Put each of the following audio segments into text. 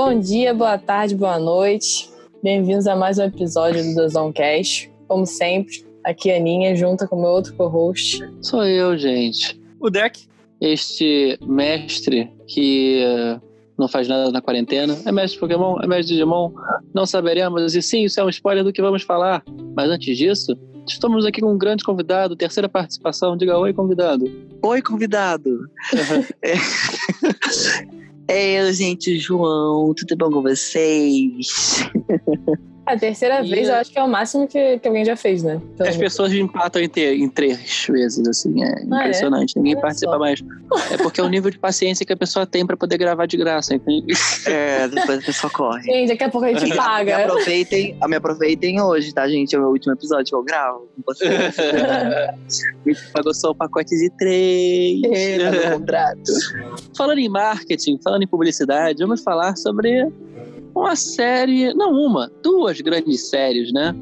Bom dia, boa tarde, boa noite. Bem-vindos a mais um episódio do Dozãocast. Como sempre, aqui a Aninha, junto com meu outro co-host. Sou eu, gente. O Deck. Este mestre que uh, não faz nada na quarentena. É mestre de Pokémon? É mestre de Digimon? Não saberemos. E sim, isso é um spoiler do que vamos falar. Mas antes disso, estamos aqui com um grande convidado, terceira participação. Diga oi, convidado. Oi, convidado. é... é eu, gente, João. Tudo bom com vocês? A terceira e vez eu acho que é o máximo que, que alguém já fez, né? Então... As pessoas empatam em, ter, em três vezes, assim, é ah, é? impressionante. É? Ninguém Olha participa só. mais. É porque é o nível de paciência que a pessoa tem pra poder gravar de graça, entende? É, depois a pessoa corre. Gente, daqui a pouco a gente paga. Me aproveitem, me aproveitem hoje, tá, gente? É o meu último episódio que eu gravo. Me pagou só o pacote de três. É, contrato. Falando em marketing, falando em publicidade, vamos falar sobre uma série, não uma, duas grandes séries, né?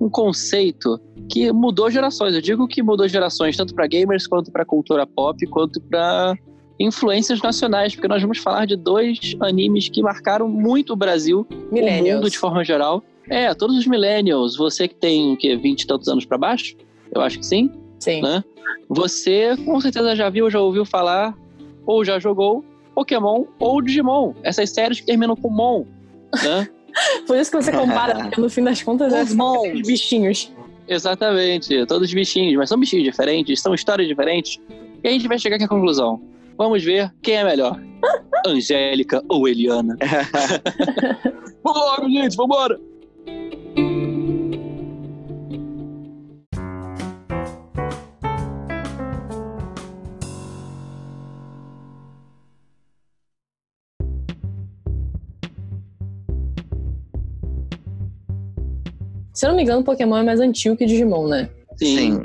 Um conceito que mudou gerações. Eu digo que mudou gerações tanto para gamers quanto para cultura pop, quanto para influências nacionais, porque nós vamos falar de dois animes que marcaram muito o Brasil, o mundo de forma geral. É, todos os millennials, você que tem o quê, 20 e tantos anos para baixo? Eu acho que sim. Sim. Né? Você com certeza já viu, já ouviu falar, ou já jogou Pokémon ou Digimon. Essas séries que terminam com Mon, né? Por isso que você compara, porque no fim das contas é os bichinhos. Exatamente, todos bichinhos, mas são bichinhos diferentes, são histórias diferentes. E a gente vai chegar aqui à conclusão. Vamos ver quem é melhor. Angélica ou Eliana? vambora, gente, vambora! Se eu não me engano, Pokémon é mais antigo que Digimon, né? Sim.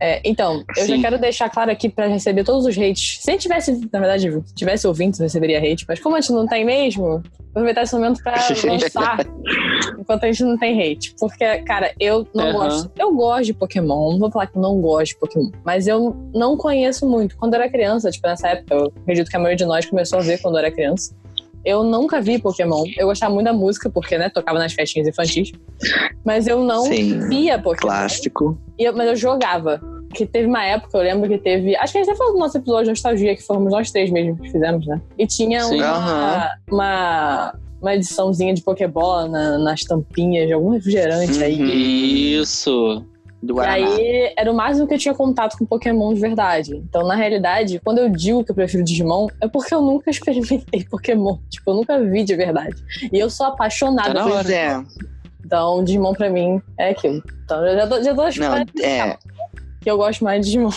É, então, eu Sim. já quero deixar claro aqui para receber todos os hates. Se a gente tivesse, na verdade, tivesse ouvintes, eu receberia hate, mas como a gente não tem mesmo, aproveitar esse momento pra lançar enquanto a gente não tem hate. Porque, cara, eu não uhum. gosto. Eu gosto de Pokémon, não vou falar que eu não gosto de Pokémon, mas eu não conheço muito. Quando eu era criança, tipo, nessa época, eu acredito que a maioria de nós começou a ver quando eu era criança. Eu nunca vi Pokémon. Eu gostava muito da música, porque, né, tocava nas festinhas infantis. Mas eu não Sim, via Pokémon. Clássico. Eu, mas eu jogava. Que teve uma época, eu lembro que teve. Acho que a gente até falou do nosso episódio de nostalgia, que fomos nós três mesmo que fizemos, né? E tinha uma, uma, uma ediçãozinha de Pokébola na, nas tampinhas de algum refrigerante uhum. aí. Isso! Do e aí era o máximo que eu tinha contato com Pokémon de verdade. Então, na realidade, quando eu digo que eu prefiro Digimon, é porque eu nunca experimentei Pokémon. Tipo, eu nunca vi de verdade. E eu sou apaixonada tá por é. Então, Digimon pra mim é aquilo. Então, eu já tô, já tô Não, é... que eu gosto mais de Digimon.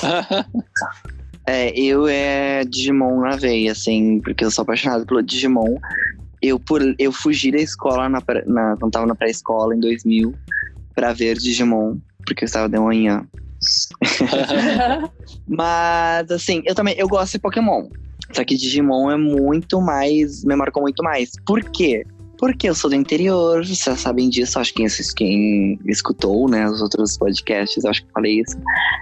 é, eu é Digimon na veia, assim, porque eu sou apaixonado pelo Digimon. Eu, por, eu fugi da escola na, na, quando tava na pré-escola em 2000 pra ver Digimon porque eu estava de manhã. Mas, assim, eu também eu gosto de Pokémon. Só que Digimon é muito mais. Me marcou muito mais. Por quê? Porque eu sou do interior, vocês já sabem disso, acho que quem, escutou, né, os outros podcasts, acho que falei isso.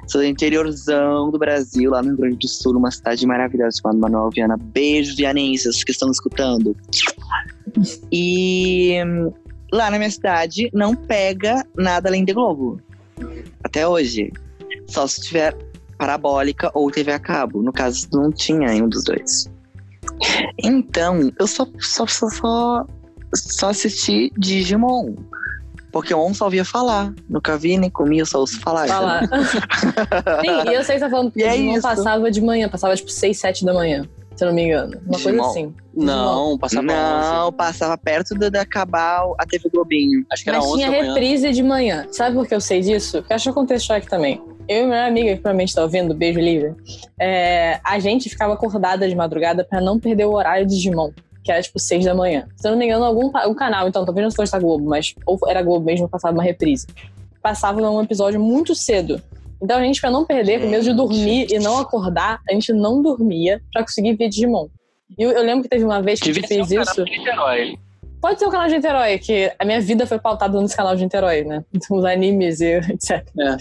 Sou do interiorzão do Brasil, lá no Rio Grande do Sul, uma cidade maravilhosa chamada Manuel Viana. Beijo, vianenses que estão escutando. E lá na minha cidade não pega nada além de Globo. Até hoje. Só se tiver parabólica ou TV a cabo. No caso, não tinha nenhum dos dois. Então, eu só, só, só, só, só assisti Digimon. Pokémon só ouvia falar. Nunca vi nem comia, só ouço falar. Falar. Sim, e eu sei que você tá falando que é Digimon é passava de manhã, passava tipo 6, 7 da manhã se eu não me engano. Uma Digimon. coisa assim. Não, passava Não, passava perto de, de, acabar a TV Globinho. Acho que era Mas 11 tinha reprise de manhã. Sabe por que eu sei disso? Porque acho que eu contextual aqui também. Eu e minha amiga, que provavelmente tá ouvindo, beijo livre, é, a gente ficava acordada de madrugada para não perder o horário de Digimon que era tipo 6 da manhã. Se eu não me engano, algum um canal, então, talvez não fosse da Globo, mas ou era Globo mesmo, passava uma reprise. Passava um episódio muito cedo. Então a gente, pra não perder, com medo de dormir e não acordar, a gente não dormia pra conseguir ver Digimon. E eu, eu lembro que teve uma vez que a gente fez isso. Pode ser o canal de Niterói, que a minha vida foi pautada nesse canal de Niterói, né? Os animes e etc. É.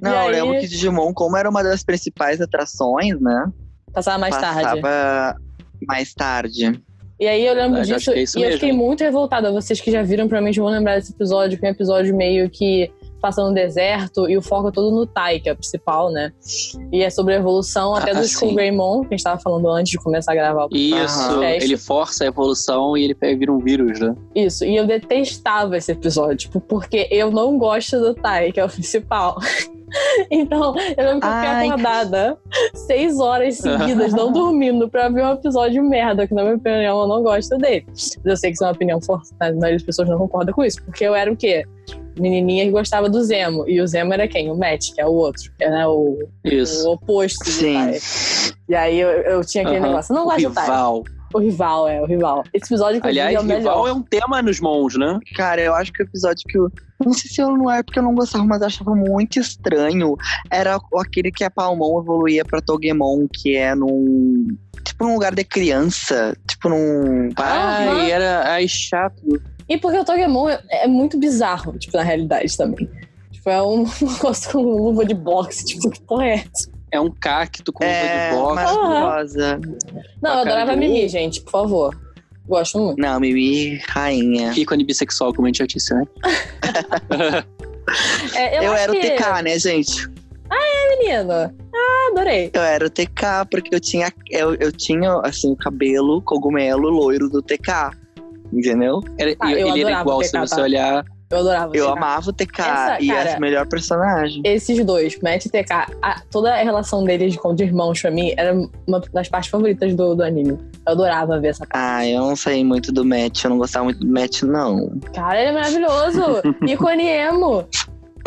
Não, e eu aí... lembro que Digimon, como era uma das principais atrações, né? Passava mais passava tarde. Passava mais tarde. E aí eu lembro Verdade, disso acho que é e eu mesmo. fiquei muito revoltada. Vocês que já viram, provavelmente vão lembrar desse episódio, que é um episódio meio que passa no deserto e o foco é todo no Tai, que é o principal, né? E é sobre a evolução até Ah, do sim. Skull Greymon, que a gente tava falando antes de começar a gravar. o Isso, ele força a evolução e ele vira um vírus, né? Isso, e eu detestava esse episódio, tipo, porque eu não gosto do Tai, que é o principal. Então, eu lembro que eu fiquei Ai. acordada seis horas seguidas, não dormindo, pra ver um episódio merda, que na minha opinião eu não gosto dele. Mas eu sei que isso é uma opinião forte, a maioria das pessoas não concorda com isso, porque eu era o quê? Menininha que gostava do Zemo. E o Zemo era quem? O Matt, que é o outro. Que é né, o, Isso. o oposto do Sim. E aí eu, eu tinha aquele negócio. Eu não gosto do Tai. O rival, é, o rival. Esse episódio, Aliás, é o melhor. rival é um tema nos Mons, né? Cara, eu acho que o episódio que eu. Não sei se eu não é porque eu não gostava, mas eu achava muito estranho. Era aquele que a Palmon evoluía pra Togemon, que é num. Tipo num lugar de criança. Tipo num. Ai, era ai, chato. E porque o Togemon é, é muito bizarro, tipo, na realidade também. Tipo, é um negócio com luva de boxe, tipo, que porra é essa? É um cacto com É, de boxe. maravilhosa. Não, eu Ah, adorava eu- Mimi, gente, por favor. Gosto muito. Não, Mimi, rainha. Ícone bissexual, como a gente já disse, né? É, eu Eu, era o que... TK, né, gente? menino. Ah, adorei. Eu era o TK porque eu tinha, eu, eu tinha assim, o cabelo cogumelo loiro do TK. Entendeu? Era- Ah, eu ele era igual, o se TK, você tá? olhar. Eu adorava. Eu TK. amava o TK Essa, e cara- essa melhor personagem. Esses dois, Matt e TK, a- toda a relação deles com de irmãos pra mim era uma das partes favoritas do, do anime. Eu adorava ver essa parte. Ah, eu não sei muito do match, eu não gostava muito do match, não. Cara, ele é maravilhoso. Ícone emo.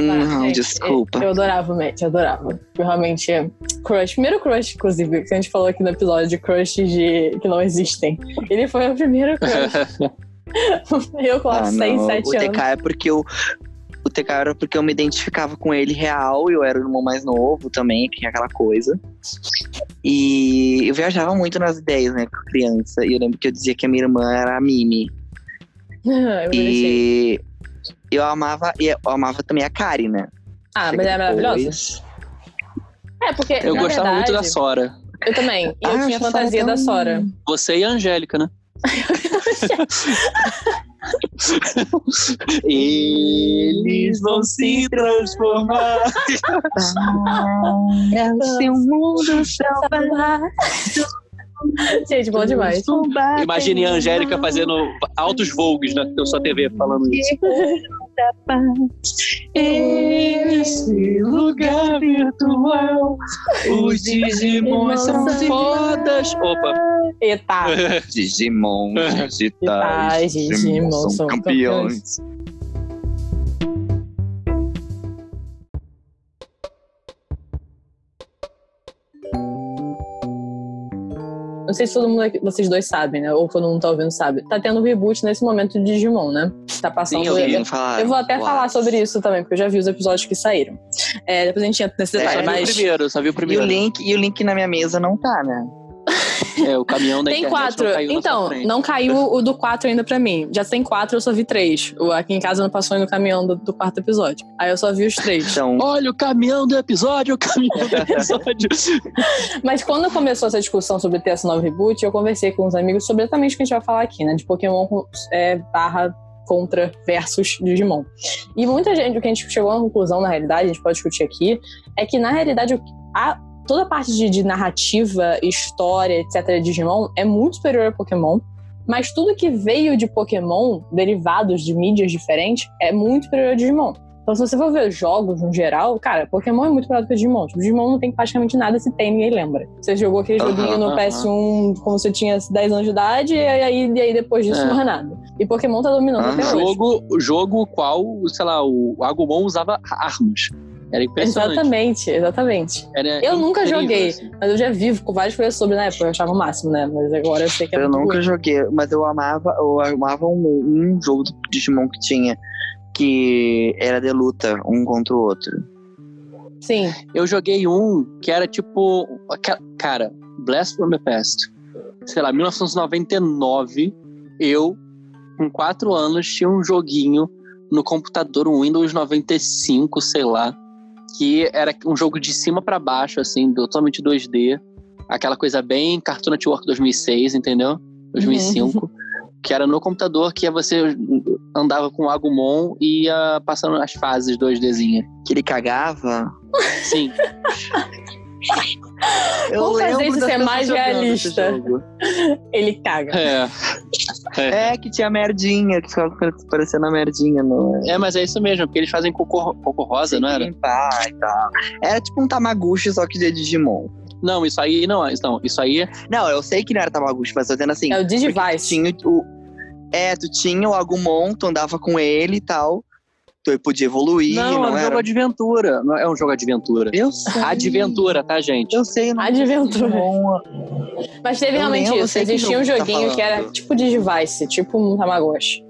não, gente, desculpa. Eu, eu adorava o Matt, eu adorava. Eu realmente. Crush. Primeiro crush, inclusive, que a gente falou aqui no episódio de crushes de, que não existem. Ele foi o primeiro crush. eu com Ah, 6, não, 7 o anos. TK é porque eu. O TK era porque eu me identificava com ele real, eu era o irmão mais novo também, que é aquela coisa. E eu viajava muito nas ideias, né, com criança. E eu lembro que eu dizia que a minha irmã era a Mimi. eu. E eu amava, e eu amava também a Kari, né? Ah, mas é maravilhosa. É, porque. Eu na gostava muito da verdade, Sora. Eu também. E eu Ah, tinha essa fantasia da Sora. Você e a Angélica, né? Eles vão se transformar. É o seu mundo selvagem. Gente, bom demais. Imagine a Angélica fazendo altos vogues na sua TV falando isso. Esse lugar virtual, os Digimons são fodas. Opa, Eita. Digimon, Digitais, digitais, Digimon são, são campeões. Não sei se todo mundo aqui, vocês dois sabem, né? Ou todo mundo tá ouvindo sabe. Tá tendo reboot nesse momento de Digimon, né? Tá passando. Sim, eu vi. Falaram, Eu vou até falar sobre isso também, porque eu já vi os episódios que saíram. É, depois a gente entra nesse É, detalhe, só vi o mas. primeiro, só vi o E o, primeiro. link, e o link na minha mesa não tá, né? É, o caminhão da Tem internet quatro. não caiu na sua Então, não caiu o do quatro ainda pra mim. Já tem quatro, eu só vi três. O aqui em casa não passou aí no caminhão do, do quarto episódio. Aí eu só vi os três. Então, Olha o caminhão do episódio, o caminhão do episódio. Mas quando começou essa discussão sobre ter essa nova reboot, eu conversei com os amigos sobre exatamente o que a gente vai falar aqui, né? De Pokémon é, barra contra versus Digimon. E muita gente, o que a gente chegou à conclusão, na realidade, a gente pode discutir aqui, é que, na realidade, o- a- toda a parte de, de narrativa, história, etc., de Digimon é muito superior a Pokémon. Mas tudo que veio de Pokémon, derivados de mídias diferentes, é muito superior a Digimon. Então, se você for ver jogos no geral, cara, Pokémon é muito melhor do que Digimon. Tipo, Digimon não tem praticamente nada se tem, ninguém lembra. Você jogou aquele Aham, joguinho no aham. PS1 quando você tinha 10 anos de idade, e aí, e aí depois disso É. não é nada. E Pokémon tá dominando Aham. até hoje. jogo, o jogo qual, sei lá, o Agumon usava armas. Era impressionante. Exatamente, exatamente. Era Eu nunca joguei. assim. Mas eu já vi com várias coisas sobre na época, eu achava o máximo, né? Mas agora eu sei que é eu muito nunca ruim. joguei, mas eu amava, eu amava um, um jogo do Digimon que tinha, que era de luta, um contra o outro. Sim. Eu joguei um que era tipo. Cara, Blast from the Past. Sei lá, 1999, eu, com 4 anos, tinha um joguinho no computador, um Windows 95, sei lá, que era um jogo de cima pra baixo, assim, totalmente 2D. Aquela coisa bem Cartoon Network 2006, entendeu? 2005. Que era no computador, que você andava com o Agumon e ia passando as fases 2Dzinha. Que ele cagava. Sim. Eu Vamos fazer isso ser pessoas mais realista. Ele caga. É. É, que tinha merdinha, que ficava parecendo a merdinha. No... É, mas é isso mesmo, porque eles fazem cocô, cocô rosa, não era? Limpar e tal. Era tipo um Tamaguchi, só que de Digimon. Não, isso aí não, não, isso aí Não, eu sei que não era Tamaguchi, mas tô dizendo assim. É o Digivice. Tinha o. É, tu tinha o Agumon, tu andava com ele e tal. Tu podia evoluir, não, não, é um era? jogo de aventura. Não é um jogo de aventura. Eu sei. Adventura, tá, gente? Eu sei, não Adventura. Digimon. Mas teve Eu realmente isso. sei Existia um tá joguinho que era tipo Digivice, tipo um Tamagotchi.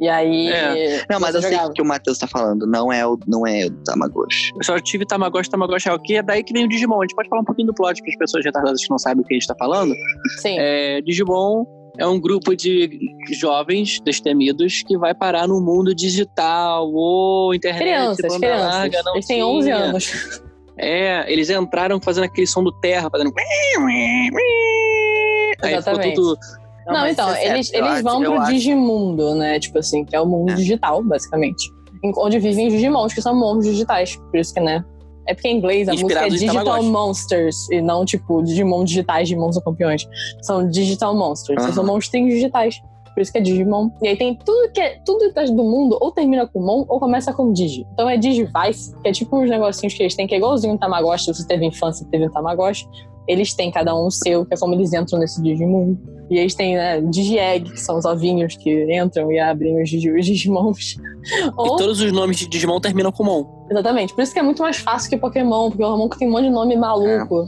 E aí. É. Não, mas eu sei jogava. o que o Matheus tá falando. Não é o, não é o Tamagotchi. Eu só tive Tamagotchi, Tamagotchi é o quê? É daí que vem o Digimon. A gente pode falar um pouquinho do plot para as pessoas retardadas que não sabem o que a gente tá falando. Sim. É, Digimon é um grupo de jovens destemidos que vai parar no mundo digital ou internet. crianças, banda crianças. larga, não Eles têm 11 tinha. anos. É, eles entraram fazendo aquele som do terra, fazendo. Aí ficou Exatamente. tudo. Não, mas então, é certo. eles, eles acho- vão pro Digimundo, né? Tipo assim, que é o mundo É. digital, basicamente. Onde vivem os Digimons, que são monstros digitais. Por isso que, né? É porque em inglês a música é Digital Tamagotchi. Monsters e não, tipo, Digimon digitais, Digimon são campeões. São Digital Monsters. Aham. São monstrinhos digitais. Por isso que é Digimon. E aí tem tudo que é, tudo é do mundo ou termina com Mon ou começa com Digi. Então é Digivice, que é tipo uns negocinhos que eles têm, que é igualzinho um Tamagotchi. Se você teve infância e teve um Tamagotchi, eles têm cada um o seu, que é como eles entram nesse Digimundo. E eles têm, né, Digi-Egg, que são os ovinhos que entram e abrem os, Digi- os Digimons. E Ou, todos os nomes de Digimon terminam com Mon. Exatamente. Por isso que é muito mais fácil que Pokémon, porque o Pokémon tem um monte de nome maluco.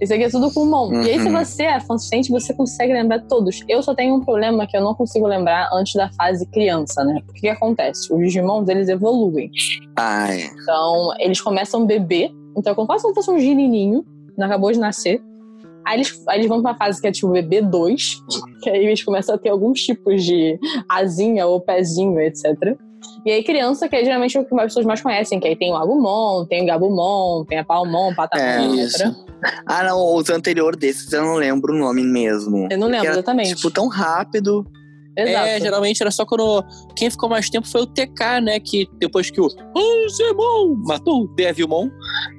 Isso aqui é tudo com Mon. E aí, se Uhum. você é consistente, você consegue lembrar todos. Eu só tenho um problema que eu não consigo lembrar antes da fase criança, né? Porque o que acontece? Os Digimons, eles evoluem. Ah, é. Então, eles começam bebê. Então, como quase como fosse um genininho, não acabou de nascer. Aí eles, aí eles vão pra fase que é tipo bebê 2, que aí eles começam a ter alguns tipos de asinha ou pezinho, etc. E aí criança, que é geralmente o que as pessoas mais conhecem, que aí tem o Agumon, tem o Gabumon, tem a Palmon, Patamon, É, etc. Ah, não, os anteriores desses eu não lembro o nome mesmo. Eu não lembro era, exatamente. Tipo, tão rápido. Exato. É, geralmente era só quando. Quem ficou mais tempo foi o TK, né? Que depois que o Angemon matou o Devilmon,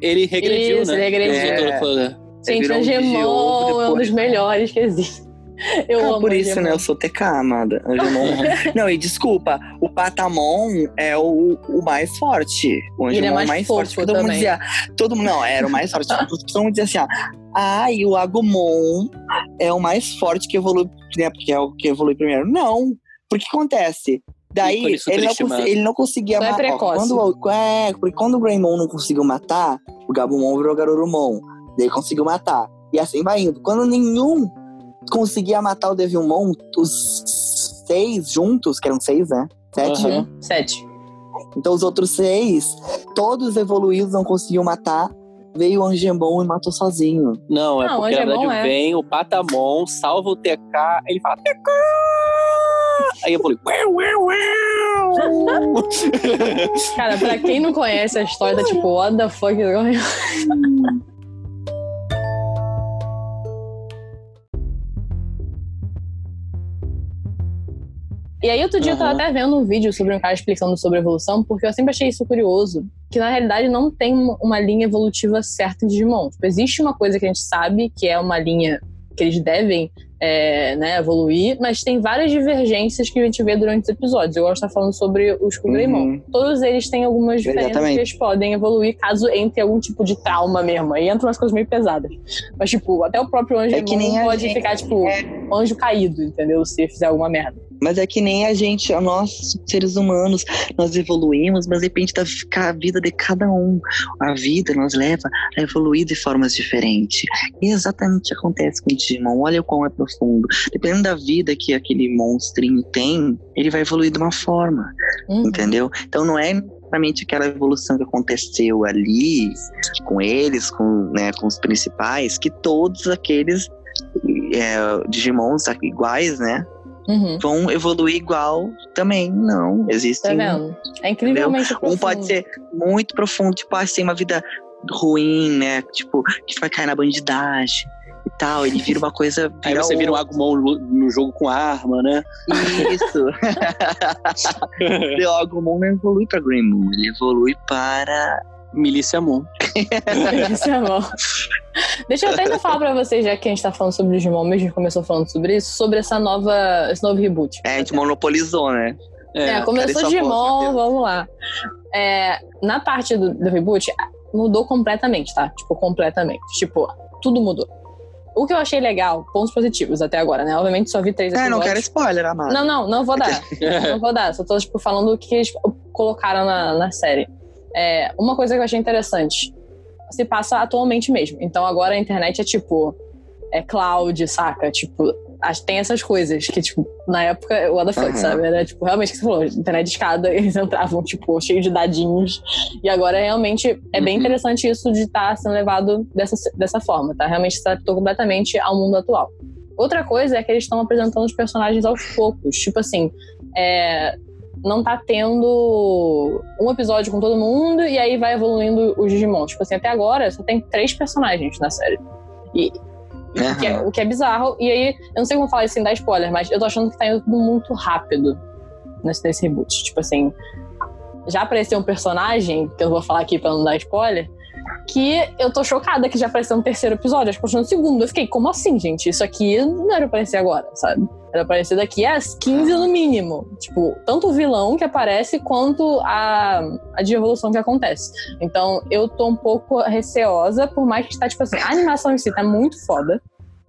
ele regrediu, Isso, né? ele regrediu. É, um Angemon é um dos melhores que existe. Eu Ah, amo por isso, Angemon. né? Eu sou TK, amada. Angemon. não, e desculpa, o Patamon é o, o mais forte. O ele é Angemon mais mais fofo forte. Todo mundo também. dizia. Todo mundo, não, era o mais forte. todo mundo dizia assim, ó. Ah, e o Agumon é o mais forte que evolui, né? Porque é o que evolui primeiro. Não. Porque acontece? Daí ele não, ele não conseguia Só é matar. precoce. Quando, o- é, porque quando o Greymon não conseguiu matar, o Gabumon virou Garurumon. Daí conseguiu matar. E assim vai indo. Quando nenhum conseguia matar o Devilmon, os seis juntos, que eram seis, né? Sete. Uhum, Sete. Então os outros seis, todos evoluídos, não conseguiam matar. Veio o Angemon e matou sozinho. Não, é Não, porque na Angemon verdade é. vem o Patamon, salva o TK, ele fala TK! Aí eu falei, uau, uau, uau! Cara, pra quem não conhece a história, tá tipo, what the fuck E aí, outro dia eu tava até vendo um vídeo sobre um cara explicando sobre evolução, porque eu sempre achei isso curioso. Que na realidade não tem uma- uma linha evolutiva certa em Digimon. Tipo, existe uma coisa que a gente sabe que é uma linha que eles devem é, né, evoluir, mas tem várias divergências que a gente vê durante os episódios. Eu gosto de estar falando sobre os com Greymon. Uhum. Todos eles têm algumas diferenças Exatamente. que eles podem evoluir caso entre algum tipo de trauma mesmo. Aí entram umas coisas meio pesadas. Mas, tipo, até o próprio anjo É pode gente- ficar, tipo, anjo caído, entendeu? Se fizer alguma merda. Mas é que nem a gente, nós, seres humanos, nós evoluímos, mas depende da ficar a vida de cada um. A vida nos leva a evoluir de formas diferentes. E exatamente acontece com o Digimon. Olha o quão é profundo. Dependendo da vida que aquele monstrinho tem, ele vai evoluir de uma forma, Uhum. entendeu? Então não é necessariamente aquela evolução que aconteceu ali com eles, com, né, com os principais, que todos aqueles é, Digimons iguais, né? Uhum. vão evoluir igual também. Não, Tá existem. vendo? É incrivelmente um profundo. pode ser muito profundo, tipo, tem uma vida ruim, né? Tipo, que vai cair na bandidagem tal. Ele vira uma coisa. Aí você vira um Agumon no jogo com arma, né? Isso. o Agumon não evolui pra Green Moon, ele evolui para. Milícia Moon. Milícia Moon. Deixa eu até ainda falar pra vocês, já que a gente tá falando sobre o Digimon, mesmo que começou falando sobre isso, sobre essa nova, esse novo reboot. É, a gente monopolizou, né? É, é começou Digimon, vamos lá. É, na parte do, do reboot, mudou completamente, tá? Tipo, completamente. Tipo, tudo mudou. O que eu achei legal, pontos positivos até agora, né? Obviamente só vi três episódios. É, não quero spoiler, amado. Não, não, não vou dar. não vou dar. Só tô, tipo, falando o que eles colocaram na, na série. É, uma coisa que eu achei interessante. Se passa atualmente mesmo. Então agora a internet é tipo. É cloud, saca? Tipo, tem essas coisas que, tipo, na época, what the fuck, uhum. sabe? Era, tipo, realmente o que você falou, internet de escada, eles entravam, tipo, cheio de dadinhos. E agora, realmente, é bem uhum. interessante isso de estar tá sendo levado dessa, dessa forma, tá? Realmente se adaptou completamente ao mundo atual. Outra coisa é que eles estão apresentando os personagens aos poucos. Tipo assim, é, não tá tendo um episódio com todo mundo e aí vai evoluindo os Digimon. Tipo assim, até agora só tem três personagens na série. E Uhum. O, que é, o, que é, bizarro. E aí, eu não sei como falar isso sem dar spoiler, mas eu tô achando que tá indo tudo muito rápido nesse, nesse reboot. Tipo assim, já apareceu um personagem, que eu vou falar aqui pra não dar spoiler, que eu tô chocada que já apareceu no terceiro episódio, acho que no segundo. Eu fiquei, como assim, gente? Isso aqui não era pra aparecer agora, sabe? Era pra aparecer daqui a 15 no mínimo. Tipo, tanto o vilão que aparece quanto a, a de evolução que acontece. Então, eu tô um pouco receosa, por mais que tá, tipo assim, a animação em si tá muito foda.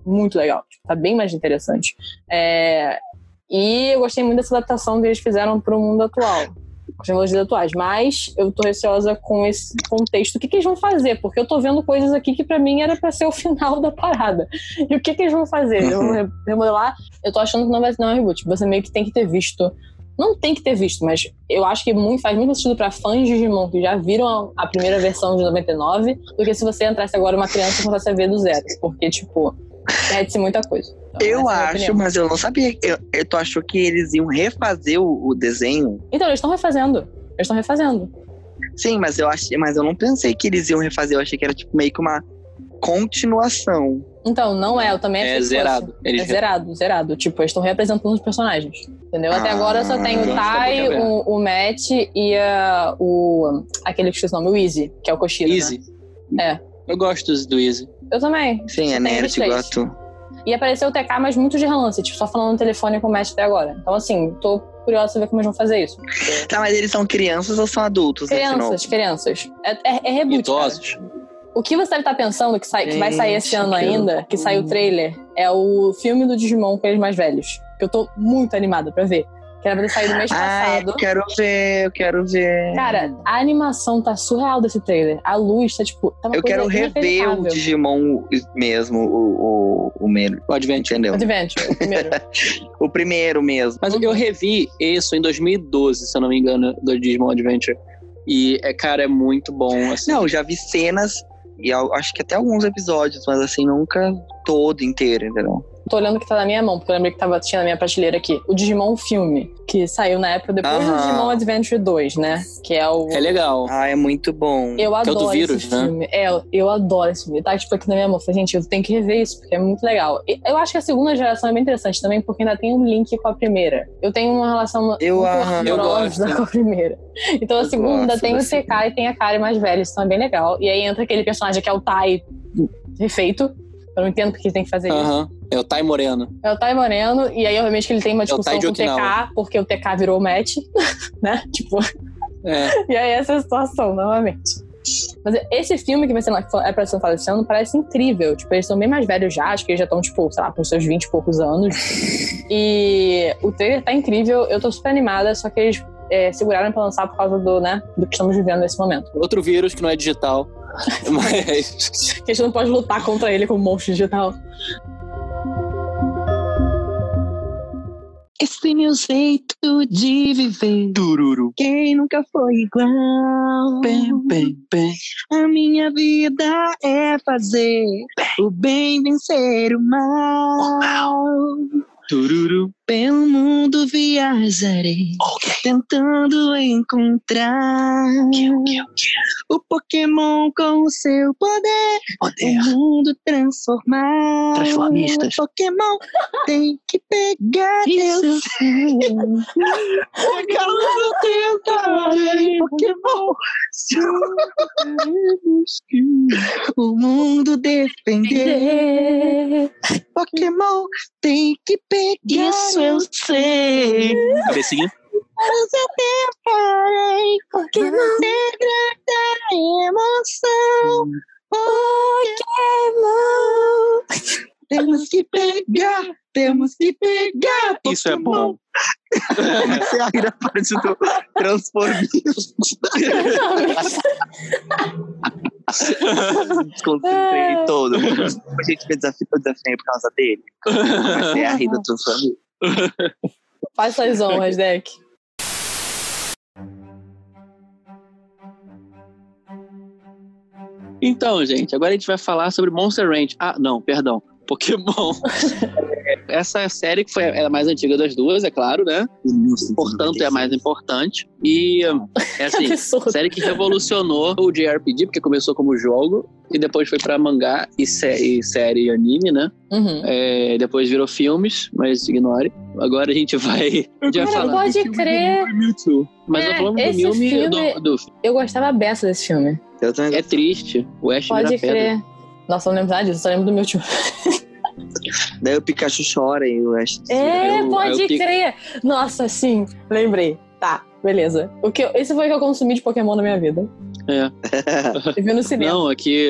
Muito legal. Tipo, tá bem mais interessante. É, e eu gostei muito dessa adaptação que eles fizeram pro mundo atual as tecnologias atuais. Mas eu tô receosa com esse contexto. O que, que eles vão fazer? Porque eu tô vendo coisas aqui que para mim era para ser o final da parada. E o que, que eles vão fazer? Eles vão remodelar? Eu tô achando que não vai ser um reboot. Você meio que tem que ter visto. Não tem que ter visto, mas eu acho que muito, faz muito sentido para fãs de Digimon que já viram a, a, primeira versão de 99 do que se você entrasse agora uma criança e começasse a ver do zero. Porque, tipo, perde-se muita coisa. Então, eu é acho, mas eu não sabia. Eu, eu, tu achou que eles iam refazer o, o desenho? Então, eles estão refazendo. Eles estão refazendo. Sim, mas eu achei, mas eu não pensei que eles iam refazer. Eu achei que era tipo meio que uma continuação. Então, não é, eu também achei É zerado. Eles... É zerado, zerado. Tipo, eles estão representando os personagens. Entendeu? Ah, Até agora só tem o Tai, o, o Matt e a, o. aquele que esqueci o nome, o Easy, que é o Koshiro. Né? Easy. Né? É. Eu gosto do Easy. Eu também. Sim, é nerd, gosto. E apareceu o TK, mas muito de relance, tipo, só falando no telefone com o Matt até agora. Então, assim, tô curiosa pra ver como eles vão fazer isso. Tá, mas eles são crianças ou são adultos? Crianças, crianças. É, é, é reboot. Idosos. Cara. O que você deve estar pensando que, sai, que vai sair esse ano ainda, que saiu o trailer, é o filme do Digimon com eles mais velhos. Que eu tô muito animada pra ver que era pra ter saído mês passado. eu quero ver, eu quero ver. Cara, a animação tá surreal desse trailer. A luz tá, tipo, tá Eu quero rever o Digimon mesmo, o, o, o, primeiro. O Adventure. Entendeu? Adventure, o primeiro. o primeiro mesmo. Mas eu revi isso em 2012, se eu não me engano, do Digimon Adventure. E, é, cara, é muito bom. Assim. Não, já vi cenas e acho que até alguns episódios, mas assim, nunca todo inteiro, entendeu? Tô olhando o que tá na minha mão, porque eu lembrei que tava, tinha na minha prateleira aqui. O Digimon filme, que saiu na época depois do Digimon Adventure 2, né? Que é o. É legal. Ah, é muito bom. Eu adoro que é o do vírus, esse né? filme. É, eu adoro esse filme. Tá, tipo, aqui na minha mão. Falei, gente, eu tenho que rever isso, porque é muito legal. Eu acho que a segunda geração é bem interessante também, porque ainda tem um link com a primeira. Eu tenho uma relação eu, muito eu gosto. com a primeira. Então a segunda tem o TK e tem a Kari mais velha, isso também é bem legal. E aí entra aquele personagem que é o Tai refeito eu não entendo porque tem que fazer uhum. isso. É o Tai Moreno. É o Tai Moreno, e aí obviamente que ele tem uma é discussão é com o TK, porque o TK virou match, né? Tipo. É. E aí essa é a situação, novamente. Mas esse filme que vai ser é pra ser falado esse ano parece incrível. Tipo, eles são bem mais velhos já, acho que eles já estão, tipo, sei lá, com seus 20 e poucos anos. E o trailer tá incrível, eu tô super animada, só que eles é, seguraram pra lançar por causa do, né, do que estamos vivendo nesse momento. Outro vírus que não é digital. Mas. que a gente não pode lutar contra ele como monstro digital. Esse é meu jeito de viver. Tururu. Quem nunca foi igual? Bem, bem, bem. A minha vida é fazer o bem vencer o mal. Tururu. Pelo mundo viajarei, tentando encontrar o Pokémon com o seu poder, Poder. o mundo transformar. Transformistas. O Pokémon tem que pegar teu Quando tentarei, Pokémon, o mundo defender. Pokémon tem que pegar. Isso eu sei. Cabecinha. Mas eu tentarei. Pokémon degradar a emoção. Pokémon. Temos que pegar. Temos que pegar. Isso é Pokémon. bom. Você ainda parece do transformismo. Desconcentrei todo. A gente fez desafio, eu desafinei por causa dele. Comecei a rir do transformismo. Faz suas honras, Deck. Então, gente, agora a gente vai falar sobre Monster Ranch. Ah, não, perdão. Pokémon. Essa é a série que foi é a mais antiga das duas, é claro, né? Portanto, é a mais importante. E é assim, série que revolucionou o JRPG, porque começou como jogo e depois foi pra mangá e, sé- e série e anime, né? Uhum. É, depois virou filmes, mas ignore. Agora a gente vai, Cara, falar pode do crer. do Mewtwo. Mas É, eu falando do esse filme, filme- do, do- Eu gostava beça desse filme. Eu é triste. O Ash Pode vira pedra. crer. Nossa, eu não lembro nada disso, só lembro do meu tio. Daí o Pikachu chora e o Ash. É, eu- pode crer. Nossa, sim, lembrei. Tá, beleza. O que eu- esse foi o que eu consumi de Pokémon na minha vida. É. Eu vi no cinema. Não, aqui,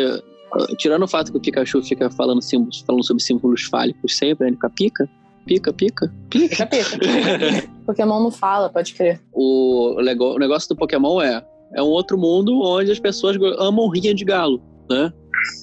tirando o fato que o Pikachu fica falando, símbolos, falando sobre símbolos fálicos sempre, né? ele fica pica, pica, pica. Fica pica. Pokémon não fala, pode crer. O, o negócio do Pokémon é, é um outro mundo onde as pessoas amam rinha de galo, né?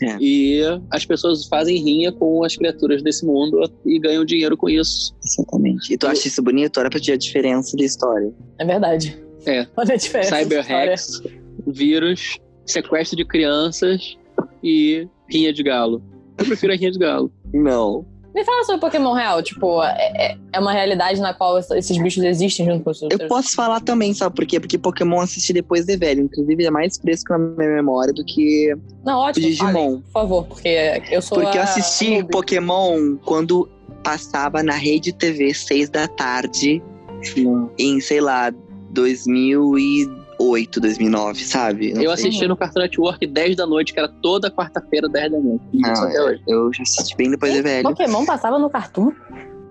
É. E as pessoas fazem rinha com as criaturas desse mundo e ganham dinheiro com isso. Exatamente. E tu acha isso bonito? Olha pra ti a diferença da história. É verdade. É. Olha a diferença. da Cyber história. hacks, vírus, sequestro de crianças e rinha de galo. Eu prefiro a rinha de galo. Não. Me fala sobre Pokémon real. Tipo, é, é- é uma realidade na qual esses bichos existem junto com os Eu outros. posso falar também, sabe por quê? Porque Pokémon eu assisti depois de velho. Inclusive, é mais fresco na minha memória do que Não, ótimo. Digimon. falem, por favor, porque eu sou. Porque eu a- assisti a- Pokémon quando passava na Rede TV, seis da tarde, em, sei lá, 2008, 2009, sabe? Não Eu sei. assisti no Cartoon Network 10 da noite, que era toda quarta-feira, 10 da noite. Não, Isso até hoje. Eu já assisti bem depois de velho. Pokémon passava no Cartoon?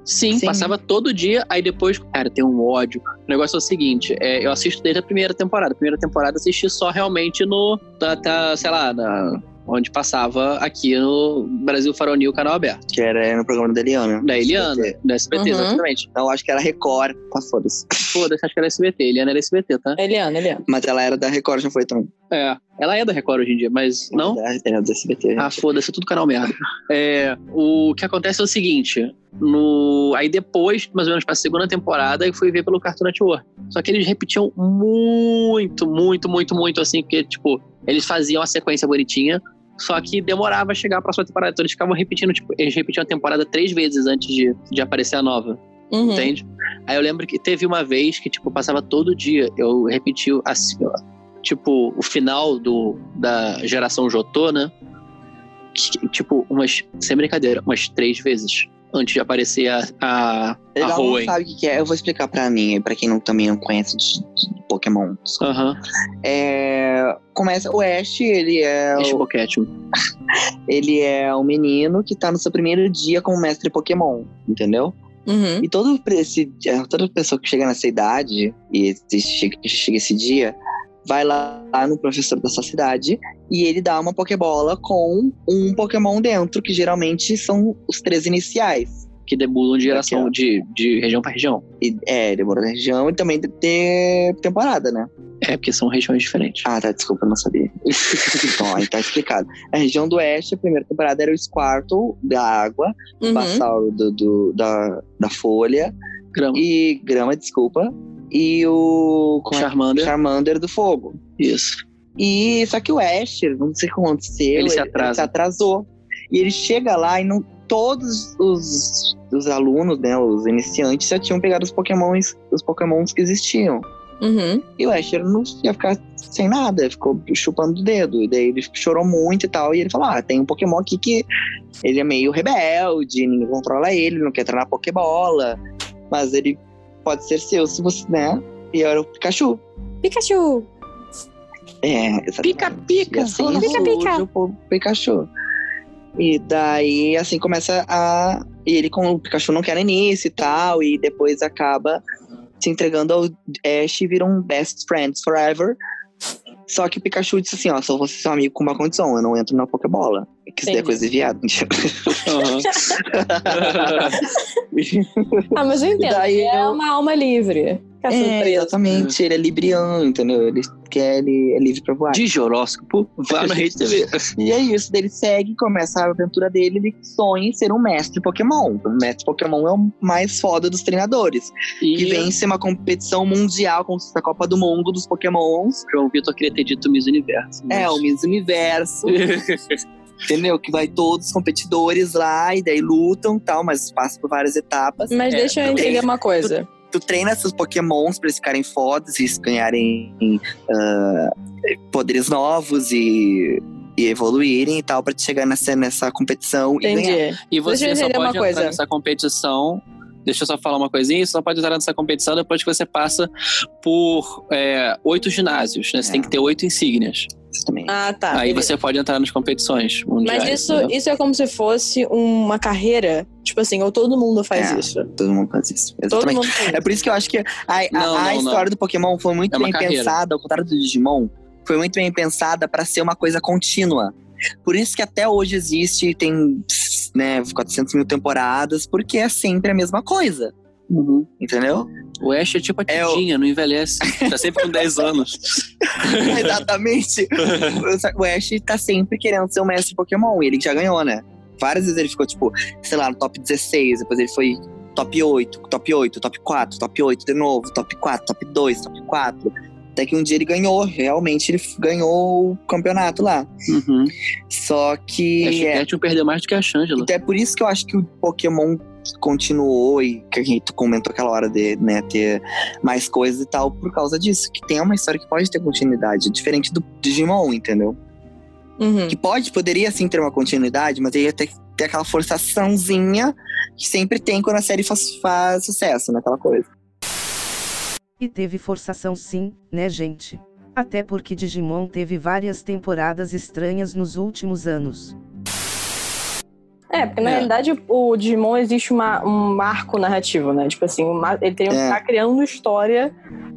Sim, Sim. passava todo dia, aí depois, cara, tem um ódio. O negócio é o seguinte, é, eu assisto desde a primeira temporada. A primeira temporada eu assisti só realmente no, tá, tá, sei lá, na, onde passava aqui no Brasil Faronil, canal aberto. Que era no programa da Eliana. Da Eliana, SBT. da SBT, Uhum. exatamente. Não, acho que era Record. Tá foda-se. Foda-se, acho que era SBT. Eliana era SBT, tá? Eliana, Eliana. Mas ela era da Record, já foi também. É. Ela é da Record hoje em dia, mas não? Era, era da SBT. Ah, foda-se, tudo canal merda. É, o que acontece é o seguinte: no, aí depois, mais ou menos pra segunda temporada, eu fui ver pelo Cartoon Network. Só que eles repetiam muito, muito, muito, muito assim, porque, tipo, eles faziam a sequência bonitinha, só que demorava a chegar a próxima temporada. Então eles ficavam repetindo, tipo, eles repetiam a temporada três vezes antes de, de aparecer a nova. Uhum. Entende? Aí eu lembro que teve uma vez que, tipo, passava todo dia. Eu repeti assim, tipo, o final do, da geração Jotô, né? Que, tipo, umas, sem brincadeira, umas três vezes antes de aparecer a, a, a Ela não Hoenn. sabe o que que é. Eu vou explicar pra mim, pra quem não, também não conhece de, de Pokémon. Aham, É, começa o Ash, ele é Ash o, ele é um menino que tá no seu primeiro dia como mestre Pokémon, entendeu? Uhum. E todo esse, toda pessoa que chega nessa idade e chega, chega esse dia, vai lá, lá no professor dessa cidade e ele dá uma Pokébola com um Pokémon dentro, que geralmente são os três iniciais. Que debulam de geração, de, de região pra região. E, é, demorou na região e também de ter temporada, né? É, porque são regiões diferentes. Ah, tá, desculpa, eu não sabia. então, aí tá explicado. A região do oeste, a primeira temporada era o Squirtle, da água, o Uhum. Bassauro do, do- da, da folha, Grama. e grama, desculpa, e o como é? Charmander. Charmander do fogo. Isso. E só que o Ash, não sei o que aconteceu, Ele se atrasa. se atrasou. E ele chega lá e não todos os, os alunos, né, os iniciantes, já tinham pegado os pokémons, os pokémons que existiam. Uhum. E o Ash não ia ficar sem nada, ficou chupando o dedo. E daí ele chorou muito e tal. E ele falou: Ah, tem um Pokémon aqui que ele é meio rebelde, ninguém controla ele, não quer treinar Pokébola. Mas ele pode ser seu se você, né? E era o Pikachu. Pikachu! É, exatamente. Pica-pica. E assim Pica, pica. surge o Pikachu. E daí, assim, começa a. E ele com o Pikachu não quer no início e tal, e depois acaba se entregando ao Ash e viram best friends forever. Só que o Pikachu disse assim: Ó, só vou ser seu amigo com uma condição, eu não entro na Pokébola. Que isso daí é coisa de viado. Ah, mas eu entendo. daí é eu- uma alma livre. É, exatamente, ele é libriano, entendeu? Ele quer, ele é livre pra voar. De horóscopo, vá na Rede TV. E é isso, ele segue, começa a aventura dele, ele sonha em ser um mestre Pokémon. O mestre Pokémon é o mais foda dos treinadores. E Que vence uma competição mundial como se fosse a Copa do Mundo dos Pokémons. João Vitor queria ter dito Miss Universo. É, o Miss Universo, entendeu? Que vai todos os competidores lá e daí lutam e tal, mas passa por várias etapas. Mas É, deixa eu entender uma coisa. Tu treina seus Pokémons pra eles ficarem fodas e eles ganharem ah, poderes novos e, e evoluírem e tal, pra te chegar nessa, nessa competição e ganhar. Entendi. E você Deixa eu só pode uma entrar coisa. nessa competição. Deixa eu só falar uma coisinha. Você só pode entrar nessa competição depois que você passa por é, oito ginásios, né? Você É. tem que ter oito insígnias. Exatamente. Ah, tá. Aí beleza. você pode entrar nas competições mundiais. Mas isso, entendeu? isso é como se fosse uma carreira, tipo assim, ou todo mundo faz É. isso. Todo mundo faz isso. Todo Exatamente. mundo faz É isso. por isso que eu acho que a, a- Não, a não, história do Pokémon foi muito É bem carreira. pensada, ao contrário do Digimon, foi muito bem pensada pra ser uma coisa contínua. Por isso que até hoje existe, tem né, 400 mil temporadas, porque é sempre a mesma coisa, Uhum. entendeu? O Ash é tipo a É o- Tidinha, não envelhece. Tá sempre com 10 anos. Exatamente. o Ash tá sempre querendo ser o mestre Pokémon, e ele já ganhou, né? Várias vezes ele ficou, tipo, sei lá, no top 16, depois ele foi top 8, top 8, top 4, top 8 de novo, top 4, top 2, top 4. Até que um dia ele ganhou, realmente ele ganhou o campeonato lá. Uhum. Só que. Ash é, Ketchum perdeu mais do que a Shangela. então é por isso que eu acho que o Pokémon continuou e que a gente comentou aquela hora de né, ter mais coisas e tal, por causa disso. Que tem uma história que pode ter continuidade, diferente do Digimon, entendeu? Uhum. Que pode, poderia sim ter uma continuidade, mas aí ia ter que ter aquela forçaçãozinha que sempre tem quando a série faz, faz sucesso, naquela coisa. E teve forçação sim, né, gente? Até porque Digimon teve várias temporadas estranhas nos últimos anos. É, porque na É. realidade o Digimon existe uma, um marco narrativo, né? Tipo assim, uma, ele tem que É. estar criando história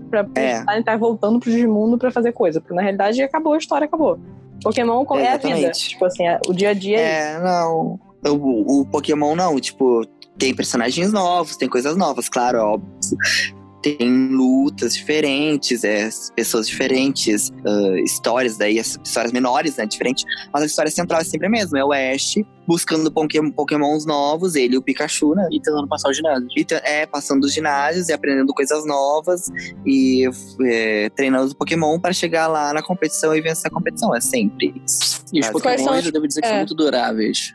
pra É. estar estar voltando pro Digimundo pra fazer coisa. Porque na realidade acabou a história, acabou. Pokémon é, a vida. Tipo assim, é- o dia a dia é, É, não. O, o Pokémon não, tipo, tem personagens novos, tem coisas novas, claro, é óbvio. Tem lutas diferentes, é, pessoas diferentes, ah, histórias, daí as histórias menores, né, diferente. Mas a história central é sempre a mesma, é o Ash buscando Poké- Pokémons novos, ele e o Pikachu, né? E tentando passar os ginásios. E é, passando os ginásios e aprendendo coisas novas e é, treinando os Pokémon para chegar lá na competição e vencer a competição. É sempre isso. E os Quais são Pokémon os- eu devo dizer que são é. muito duráveis.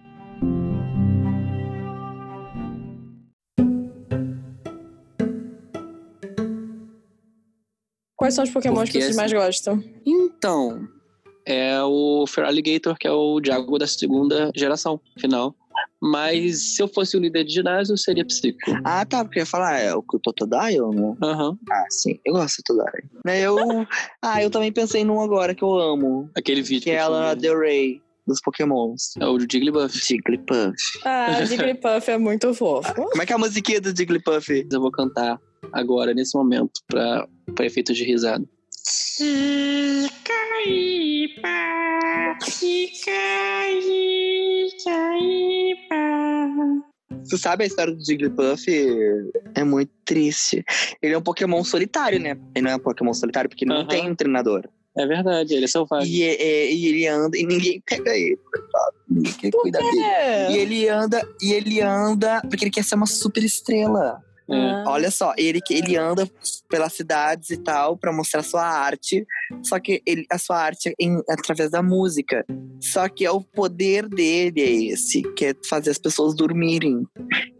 Quais são os Pokémon que Porque vocês assim- mais gostam? Então, é o Feraligator, que é o Diago da segunda geração, final. Mas se eu fosse o líder de ginásio, eu seria Psico. Ah, tá, porque eu ia falar, é o Totodile, né? Aham. Ah, sim, eu gosto do Totodile. Eu, ah, eu também pensei num agora que eu amo, Aquele vídeo que é eu a Lana. Del Rey, dos Pokémons. É o Jigglypuff. Jigglypuff. Ah, Jigglypuff é muito fofo. Como é que é a musiquinha do Jigglypuff? Eu vou cantar agora, nesse momento, pra, pra efeito de risada. Tu sabe a história do Jigglypuff? É muito triste. Ele é um Pokémon solitário, né? Ele não é um Pokémon solitário porque não Aham. tem um treinador. É verdade, ele é selvagem. E, é- e ele anda e ninguém pega ele. Ninguém cuidar dele. É. E ele anda, e ele anda porque ele quer ser uma super estrela. Ah. Olha só, ele que ele anda pelas cidades e tal pra mostrar sua arte, só que ele, a sua arte é em- através da música. Só que é o poder dele é esse, que é fazer as pessoas dormirem.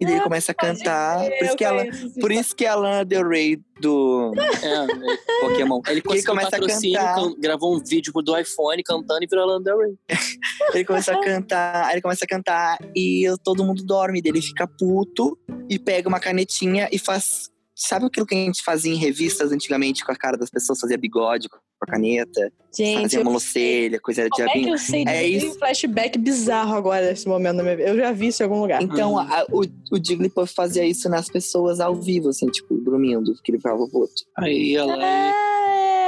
E daí ele começa a cantar, por isso que ela, por isso que a Lana Del Rey do É, Pokémon, ele conseguiu começa a patrocínio, cantar. can- gravou um vídeo do iPhone cantando e virou Lana. Ele começa a cantar, aí ele começa a cantar e todo mundo dorme. Ele fica puto e pega uma canetinha e faz. Sabe aquilo que a gente fazia em revistas antigamente com a cara das pessoas? Fazia bigode com a caneta, Gente, fazia monocelha, coisa de Como é eu sei É isso. um flashback bizarro agora nesse momento da minha vida. Eu já vi isso em algum lugar. Então, Hum. a- o, o Jigglypuff fazia isso nas pessoas ao vivo, assim, tipo, dormindo, que ele ficava puto. Aí ela. É,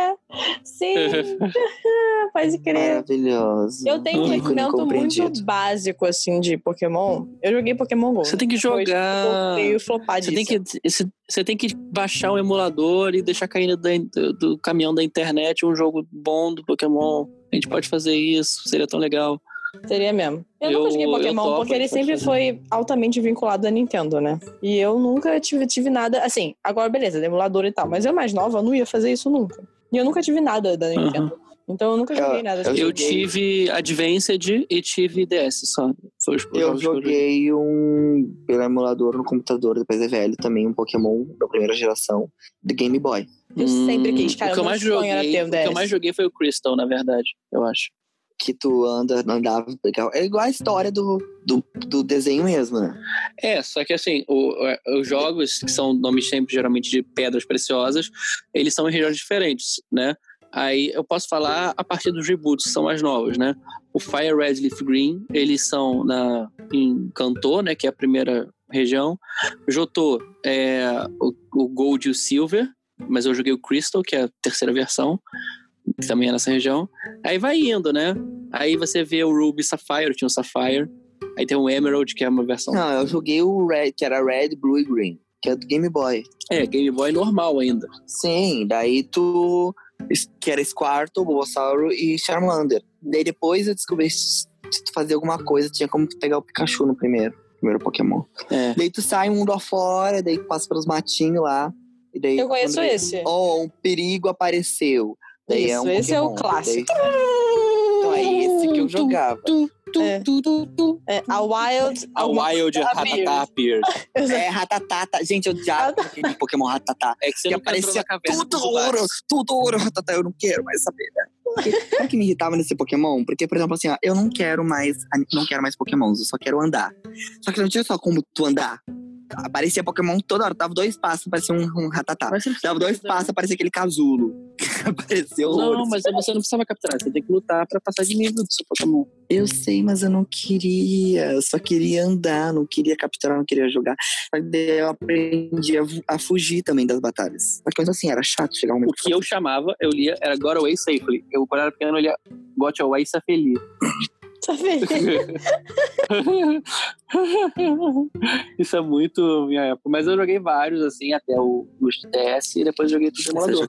sim. Pode crer. Maravilhoso. Eu tenho um conhecimento muito básico, assim, de Pokémon. Eu joguei Pokémon GO. Você tem que jogar. Eu flopar Você disso. tem, que, você, você tem que baixar um emulador e deixar cair do, do caminhão da internet um jogo bom do Pokémon. A gente pode fazer isso, seria tão legal. Seria mesmo. Eu, Eu- nunca joguei Pokémon topo, porque ele sempre fazer. foi altamente vinculado à Nintendo, né? E eu nunca tive, tive nada. Assim, agora beleza, emulador e tal. Mas eu mais nova, eu não ia fazer isso nunca. E eu nunca tive nada da Nintendo. Então eu nunca Eu- joguei nada. eu Eu tive Advanced e tive DS só. Foi os Eu joguei um pelo emulador no computador, depois é velho também, um Pokémon da primeira geração, do Game Boy. Eu sempre quis, Hum, cara. O que eu mais joguei, ter um o que eu mais joguei foi o Crystal, na verdade, eu acho. Que tu anda, andava. É igual a história do, do, do desenho mesmo, né? É, só que assim, o- os jogos, que são nomes sempre geralmente de pedras preciosas, eles são em regiões diferentes, né? Aí eu posso falar a partir dos reboots, que são mais novos, né? O Fire Red Leaf Green, eles são na, em Kanto, né? Que é a primeira região. Jotô é o, o Gold e o Silver, mas eu joguei o Crystal, que é a terceira versão, que também é nessa região. Aí vai indo, né? Aí você vê o Ruby Sapphire, tinha o Sapphire. Aí tem o Emerald, que é uma versão Não, eu joguei o Red, que era Red, Blue e Green, que é do Game Boy. É, Game Boy normal ainda. Sim, daí tu. Que era Squirtle, Bulbasauro e Charmander. Daí depois eu descobri que se tu fazia alguma coisa, tinha como pegar o Pikachu no primeiro, primeiro Pokémon. É. Daí tu sai um mundo afora, daí tu passa pelos matinhos lá. E daí, Eu conheço quando- esse. Oh, um perigo apareceu. Daí é Isso, um esse é o Pokémon. clássico. Daí- Então é esse que eu jogava. É. É, a Wild. A Wild. Ratatá Appeared. É, Ratatata. Gente, eu já aquele Pokémon Ratatá. É que você Que aparecia tudo ouro, tudo ouro, Ratatá. Eu não quero mais saber, né? Sabe o que me irritava nesse Pokémon? Porque, por exemplo, assim, ó, eu não quero mais, não quero mais Pokémons, eu só quero andar. Só que não tinha só como tu andar. Aparecia Pokémon toda hora, dava dois passos, parecia um, um Ratatá. Mas Dava dois passos, aparecia aquele casulo. Apareceu Não, horrores. mas você não precisava capturar. Você tem que lutar pra passar de nível do seu Pokémon. Eu sei, mas eu não queria. Eu só queria andar, não queria capturar, não queria jogar. Eu aprendi a, a fugir também das batalhas. Mesmo assim, era chato chegar um O momento. que eu chamava, eu lia, era Got Away Safely. Eu, quando era pequeno, eu lia Got Away Safely. Sabe? Isso é muito minha época. Mas eu joguei vários, assim, até o, os DS e depois joguei tudo no eu emulador.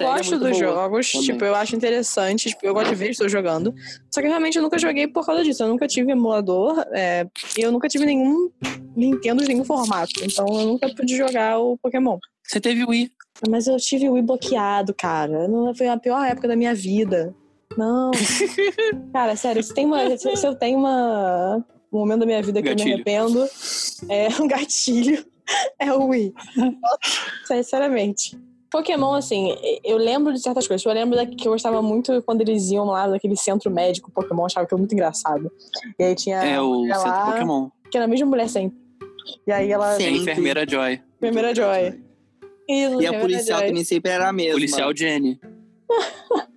É, é gosto muito dos jogos, também. tipo, eu acho interessante, tipo, eu gosto de ver estou jogando. Só que realmente eu nunca joguei por causa disso. Eu nunca tive emulador é, e eu nunca tive nenhum Nintendo de nenhum formato. Então eu nunca pude jogar o Pokémon. Você teve o Wii. Mas eu tive o Wii bloqueado, cara. Não, foi a pior época da minha vida. Não. cara, sério, se, tem uma, se, se eu tenho uma, um momento da minha vida que eu Gatilho. me arrependo, é um gatilho. É o Wii. Sinceramente. Pokémon, assim, eu lembro de certas coisas. Eu lembro da, que eu gostava muito quando eles iam lá naquele centro médico Pokémon, eu achava aquilo muito engraçado. E aí tinha É o mulher Centro lá, Pokémon. que era a mesma mulher sempre. E aí ela. Sim. A enfermeira Joy. Primeira Joy. Isso, E a policial Joy. também sempre era a mesma. Policial Jenny.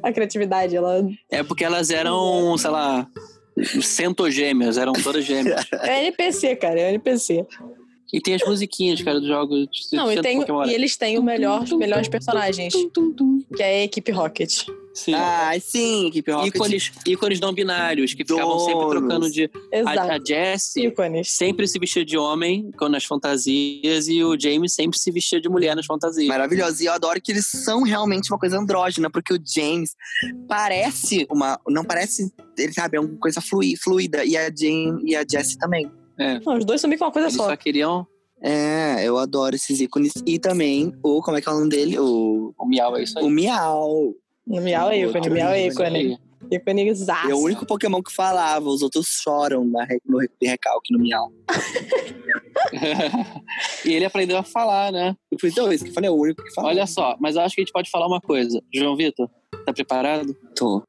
A criatividade, ela. É porque elas eram, sei lá, centogêmeas, eram todas gêmeas. É NPC, cara, é NPC. E tem as musiquinhas, cara, dos jogos de Não, e, tem, e eles têm o melhor, os melhores personagens, que é a equipe Rocket. Sim. Ah, sim, equipe Rocket. ícones, ícones não binários, que ficavam sempre trocando de. Exato. A, a Jessie Ícones. sempre se vestia de homem com- nas fantasias e o James sempre se vestia de mulher nas fantasias. Maravilhoso. E eu adoro que eles são realmente uma coisa andrógena, porque o James parece uma. Não parece. Ele sabe, é uma coisa flui, fluida. E a Jane e a Jessie também. Não, os dois são meio que uma coisa Eles só. só queriam. É, eu adoro esses ícones. E também o, como é que é o nome dele? O, O Miau é isso aí. o Miau. No Miau é ícone, Outro Miau é ícone ícone. Ícone zaço. É o único Pokémon que falava, os outros choram na, no re- recalque no Miau. e ele aprendeu a falar, né? Eu fui então, isso que eu falei, é o único que falava. Olha só, mas eu acho que a gente pode falar uma coisa. João Vitor, tá preparado? Tô.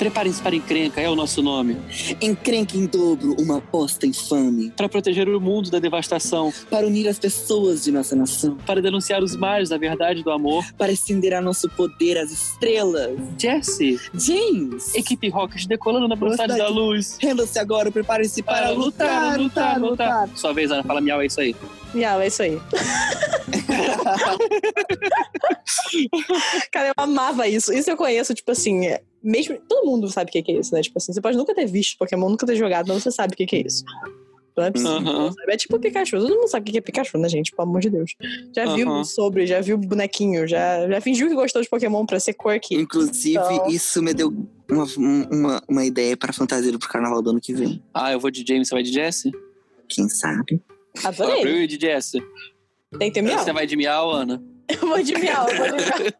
Preparem-se para encrenca, é o nosso nome. Encrenque em dobro, uma aposta infame. Para proteger o mundo da devastação. Para unir as pessoas de nossa nação. Para denunciar os males da verdade e do amor. Para estender a nosso poder às estrelas. Jesse, James! equipe Rocket decolando na velocidade da luz. Renda-se agora, prepare-se para, lutar, lutar, lutar. Sua vez, Ana, fala miau, é isso aí. Miau, é isso aí. Cara, eu amava isso. Isso eu conheço, tipo assim, é- mesmo. Todo mundo sabe o que que é isso, né? Tipo assim, você pode nunca ter visto Pokémon, nunca ter jogado, mas você sabe o que que é isso. Não é possível. Sabe? É tipo Pikachu. Todo mundo sabe o que é Pikachu, né, gente? Pelo amor de Deus. Já viu Aham. sobre, já viu bonequinho, já, já fingiu que gostou de Pokémon pra ser quirky. Inclusive, Então- isso me deu uma, uma, uma ideia para fantasia pro carnaval do ano que vem. Ah, eu vou de James, você vai de Jesse? Quem sabe? Adorei. Eu e de Jesse. Tem que ter miau. Você vai de miau, Ana? Eu vou de miau, eu vou de miau.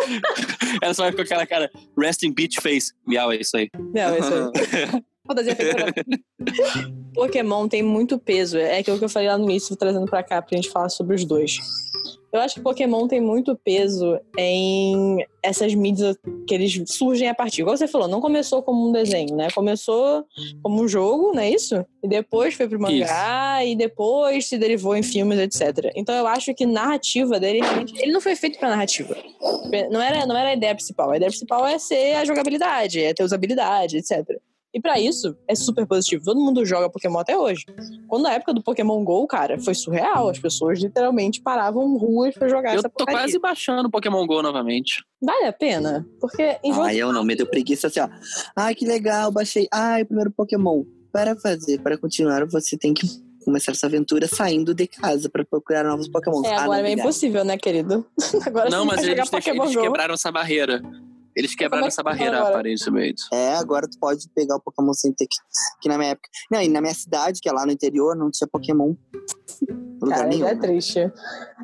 Ela só vai com aquela cara, resting bitch face. Miau, é isso aí. Miau, é isso aí. Fantasia feita Pokémon tem muito peso. É aquilo que eu falei lá no início, trazendo pra cá pra gente falar sobre os dois. Eu acho que Pokémon tem muito peso em essas mídias que eles surgem a partir. Igual você falou, não começou como um desenho, né? Começou como um jogo, não é isso? E depois foi pro mangá, e depois se derivou em filmes, etc. Então eu acho que narrativa dele. Ele não foi feito pra narrativa. Não era, não era a ideia principal. A ideia principal é ser a jogabilidade, é ter usabilidade, etc. E pra isso, é super positivo. Todo mundo joga Pokémon até hoje. Quando na época do Pokémon GO, cara, foi surreal. As pessoas literalmente paravam ruas pra jogar Eu essa tô porcaria. quase baixando Pokémon GO novamente. Vale a pena? Porque em eu não, me deu preguiça assim, ó. Ai, que legal, baixei. Ai, primeiro Pokémon. Para fazer, para continuar, você tem que começar essa aventura saindo de casa para procurar novos Pokémon. É, agora é impossível, né, querido? agora Não, mas eles, Pokémon eles Go. quebraram essa barreira. Eles quebraram Como é que essa barreira, agora? aparentemente. É, agora tu pode pegar o Pokémon sem ter que. Que na minha época. Não, e na minha cidade, que é lá no interior, não tinha Pokémon. Lugar Cara, nenhum. é triste.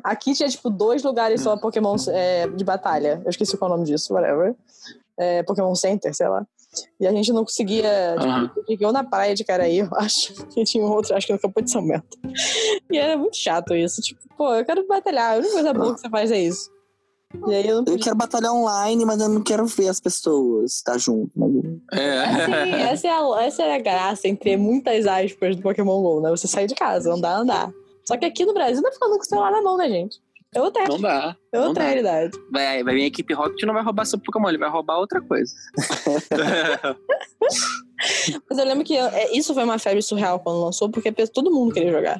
Aqui tinha, tipo, dois lugares só Pokémon é, de batalha. Eu esqueci qual é o nome disso, whatever. É, Pokémon Center, sei lá. E a gente não conseguia. Tipo, chegou na praia de Caraí, eu acho. E tinha um outro, acho que no Campo de São Bento. E era muito chato isso. Tipo, pô, eu quero batalhar. A única coisa boa que você faz é isso. E aí eu não Eu quero batalhar online, mas eu não quero ver as pessoas estar junto. né? É. Sim, essa é, a, essa é a graça entre muitas aspas do Pokémon GO, né? Você sair de casa, andar, andar. Só que aqui no Brasil não é ficando com o celular na mão, né, gente? É outra, Não dá. é outra dá. realidade. Vai, vai vir a equipe Rocket e não vai roubar seu Pokémon, ele vai roubar outra coisa. Mas eu lembro que é, isso foi uma febre surreal quando lançou, porque todo mundo queria jogar.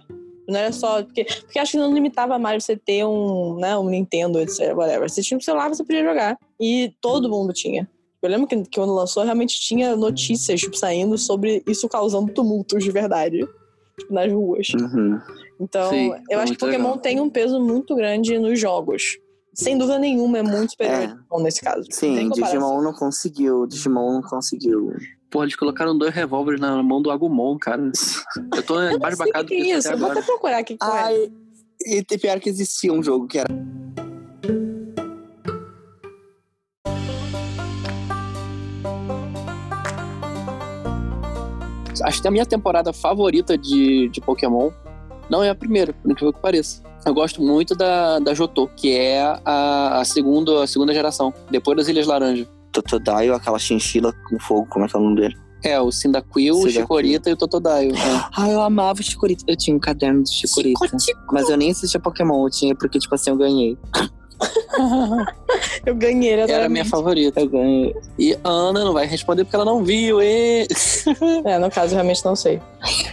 Não era só. Porque, porque acho que não limitava mais você ter um, né, um Nintendo, etc. Whatever. Você tinha um celular, você podia jogar. E todo mundo tinha. Eu lembro que, que quando lançou, realmente tinha notícias tipo, saindo sobre isso causando tumultos de verdade. Tipo, nas ruas. Uhum. Então, Sim, eu é acho que Pokémon legal. tem um peso muito grande nos jogos. Sem dúvida nenhuma, é muito superior É. a Digimon nesse caso. Sim. Digimon não conseguiu. Digimon não conseguiu. Porra, eles colocaram dois revólveres na mão do Agumon, cara. Eu tô que, que é isso. Eu vou até procurar aqui. é. Ai, e tem pior que existia um jogo que era. Acho que a minha temporada favorita de, de Pokémon não é a primeira, por incrível que pareça. Eu gosto muito da, da Jotô, que é a, a, segunda, a segunda geração, depois das Ilhas Laranja. Totodile, aquela chinchila com fogo, como é que é o nome dele? É, o Cyndaquil, o. Chikorita e o Totodile. É. Ah, eu amava o Chikorita. Eu tinha um caderno do Chikorita. Mas eu nem assistia Pokémon, eu tinha porque, tipo assim, eu ganhei. Eu ganhei, ele Era a minha favorita. Eu ganhei. E a Ana não vai responder porque ela não viu. E... É, no caso, eu realmente não sei.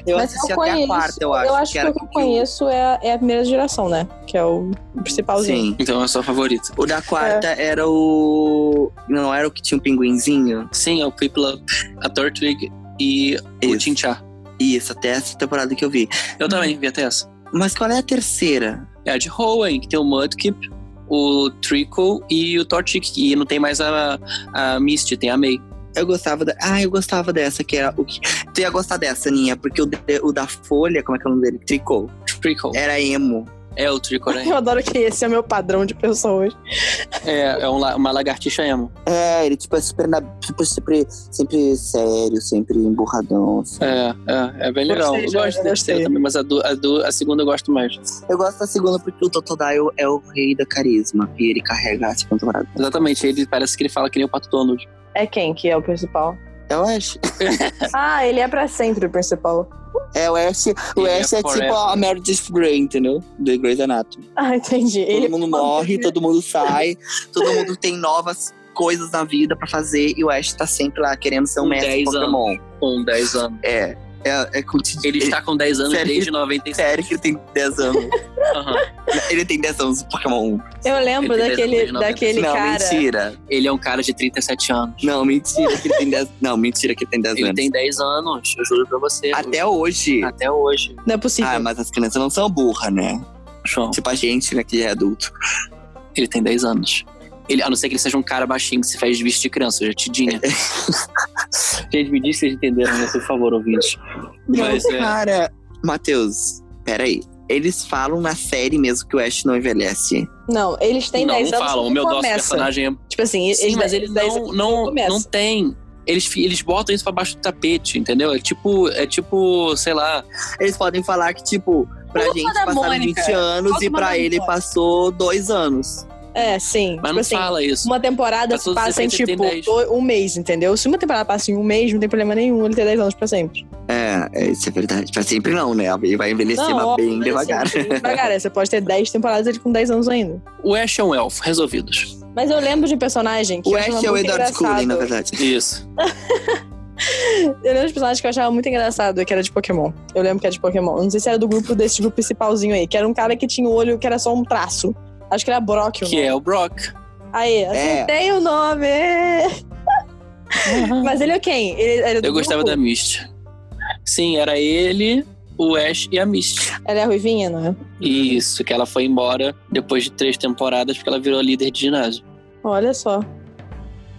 Eu Mas assisti eu até conheço, a quarta, eu acho. Eu acho que, era o que eu conheço é a, é a primeira geração, né? Que é o principalzinho. Sim. Então é a sua favorita. O da quarta era o. Não era o que tinha um pinguinzinho? Sim, é o Piplup, a Tortwig e o Isso. Chinchar. Isso, até essa temporada que eu vi. Eu também vi até essa. Mas qual é a terceira? É a de Hoenn, que tem o Mudkip, o Trickle e o Torchic. E não tem mais a, a Misty, tem a May. Eu gostava da. Ah, eu gostava dessa, que era o que. Tu ia gostar dessa, Aninha, porque o, de- o da Folha, como é que é o nome dele? Tricô. Trickle. Era emo. É o Trickle, né? Eu adoro que esse é o meu padrão de pessoas. É, é um uma lagartixa emo. É, ele tipo é super, na, tipo, sempre, sempre sério, sempre emburradão. assim. É, é, é bem legal. Gostei, eu já, gosto da terceira também, mas a, do, a, do, a segunda eu gosto mais. Eu gosto da segunda porque o Totodile é o rei da carisma. E ele carrega a segunda temporada. Exatamente, ele parece que ele fala que nem o Pato Donald. É quem que é o principal? É o Ash. Ah, ele é pra sempre o principal. É, o Ash, o é Ash é, tipo forever. a Meredith Grey, entendeu? Do Grey's Anatomy. Ah, entendi. Todo ele mundo morre, todo mundo sai, todo mundo tem novas coisas na vida pra fazer e o Ash tá sempre lá querendo ser um Com mestre 10 Pokémon. Com 10 anos. É, é, é com Ele está com 10 anos Sério? desde 96. Sério que ele tem 10 anos. Aham. ele tem 10 anos do Pokémon. Eu lembro Ele daquele, 10 anos, daquele não, cara. mentira. Ele é um cara de 37 anos. Não, mentira que ele tem 10 Não, mentira que ele tem 10 Ele anos. tem 10 anos, eu juro pra você. Até hoje. Até hoje. Não é possível. Ah, mas as crianças não são burras, né? João, Tipo a gente, né, que é adulto. ele tem 10 anos. Ele, a não ser que ele seja um cara baixinho que se faz de vestir de criança, já tidinha. Gente, me diz se vocês entenderam, né? Por favor, ouvintes. Mas não, é. cara. Matheus, peraí. Eles falam na série mesmo que o Ash não envelhece. Não, eles têm não, 10 não anos falam. O meu nosso começa. personagem é Tipo assim, Sim, eles, mas eles 10 não, anos não, não tem. Eles, eles botam isso pra baixo do tapete, entendeu? É tipo, é tipo, sei lá. Eles podem falar que, tipo, pra Culpa gente passaram Mônica. 20 anos e pra ele passou dois anos. É, sim. Mas tipo não assim, fala isso. uma temporada se passa em tipo ele tem 10. do- um mês, entendeu? Se uma temporada passa em um mês, não tem problema nenhum ele ter 10 anos pra sempre. É, é, isso é verdade. Pra sempre não, né? Ele vai envelhecer mas óbvio, bem devagar. Assim, devagar. é, Você pode ter 10 temporadas ele com 10 anos ainda. O Ash é um elfo, resolvidos. Mas eu lembro de um personagem que O Ash é o Edward Cullen, na verdade. Isso. Eu lembro de personagens que eu achava muito engraçado, que era de Pokémon. Eu lembro que era de Pokémon. Não sei se era do grupo desse grupo principalzinho aí, que era um cara que tinha o olho que era só um traço. Acho que era Brock Que nome. é o Brock. Aí, acertei o nome! Mas ele é quem? Ele, ele é do Eu gostava da? Misty. Sim, era ele, o Ash e a Misty. Ela é a Ruivinha, não é? Isso, que ela foi embora depois de três temporadas porque ela virou líder de ginásio. Olha só.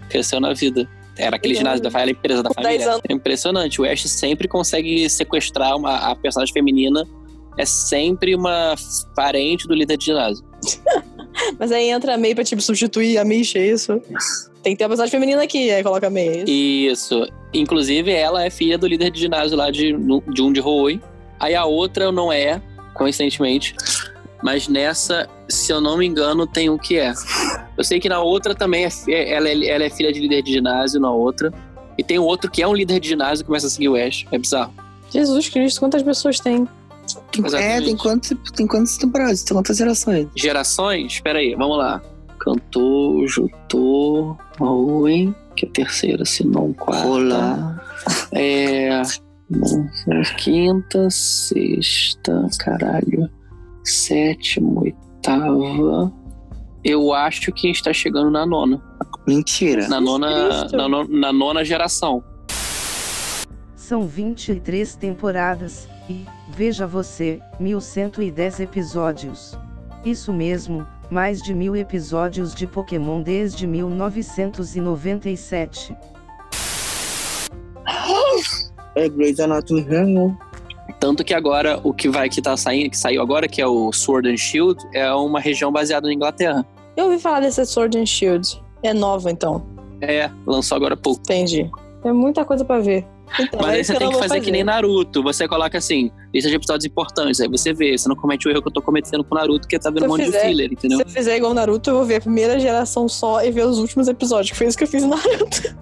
Cresceu na vida. Era aquele Legal. ginásio da família, empresa da Com 10 família. anos. É impressionante. O Ash sempre consegue sequestrar uma, a personagem feminina. É sempre uma parente do líder de ginásio. Mas aí entra a May pra, tipo, substituir a Misha, é isso? Tem que ter uma personagem feminina aqui, aí coloca a May, é isso? Isso. Inclusive, ela é filha do líder de ginásio lá de, de um de Hoenn. Aí a outra não é, coincidentemente. Mas nessa, se eu não me engano, tem um que é. Eu sei que na outra também é, fi- ela, é, ela é filha de líder de ginásio, na outra. E tem um outro que é um líder de ginásio que começa a seguir o Ash. É bizarro. Jesus Cristo, quantas pessoas tem? Exatamente. É, tem quantas, tem quantas temporadas? Tem quantas gerações? Gerações? Espera aí, vamos lá. Cantor, Jutô, Hoenn, que é a terceira, se não quarta. Olá. É. Quinta, sexta, caralho. Sétima, oitava. Eu acho que está chegando na nona. Mentira. Na nona, na, no- na nona geração. São 23 temporadas e, veja você, 1110 episódios. Isso mesmo, mais de mil episódios de Pokémon desde 1997. É Grey's Anatomy ganhou. Tanto que agora o que vai que tá saindo, que saiu agora, que é o Sword and Shield, é uma região baseada na Inglaterra. Eu ouvi falar dessa Sword and Shield. É nova, então. É, lançou agora há pouco. Entendi. É muita coisa pra ver. Então, Mas é aí você tem que vou fazer que nem Naruto. Você coloca assim, lista de episódios importantes. Aí você vê, você não comete o erro que eu tô cometendo com o Naruto, que tá vendo um monte fizer- de filler, entendeu? Se eu fizer igual Naruto, eu vou ver a primeira geração só e ver os últimos episódios, que foi isso que eu fiz em Naruto.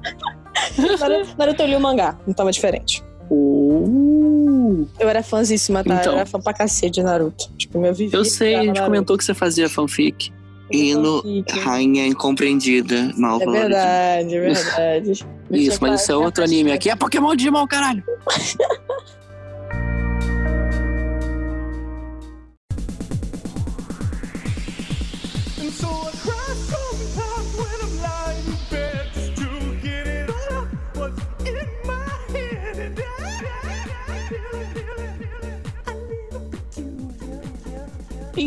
Naruto, Naruto eu li o mangá, não tava diferente. Uh, Eu era fãzíssima, tá? Então. Eu era fã pra cacete de Naruto. Tipo, meu vivi. eu sei, a gente Naruto. comentou que você fazia fanfic. Hino, Fanfic. rainha incompreendida, mal É verdade, é verdade. Isso, mas isso é outro anime. Aqui é Pokémon Digimon, caralho.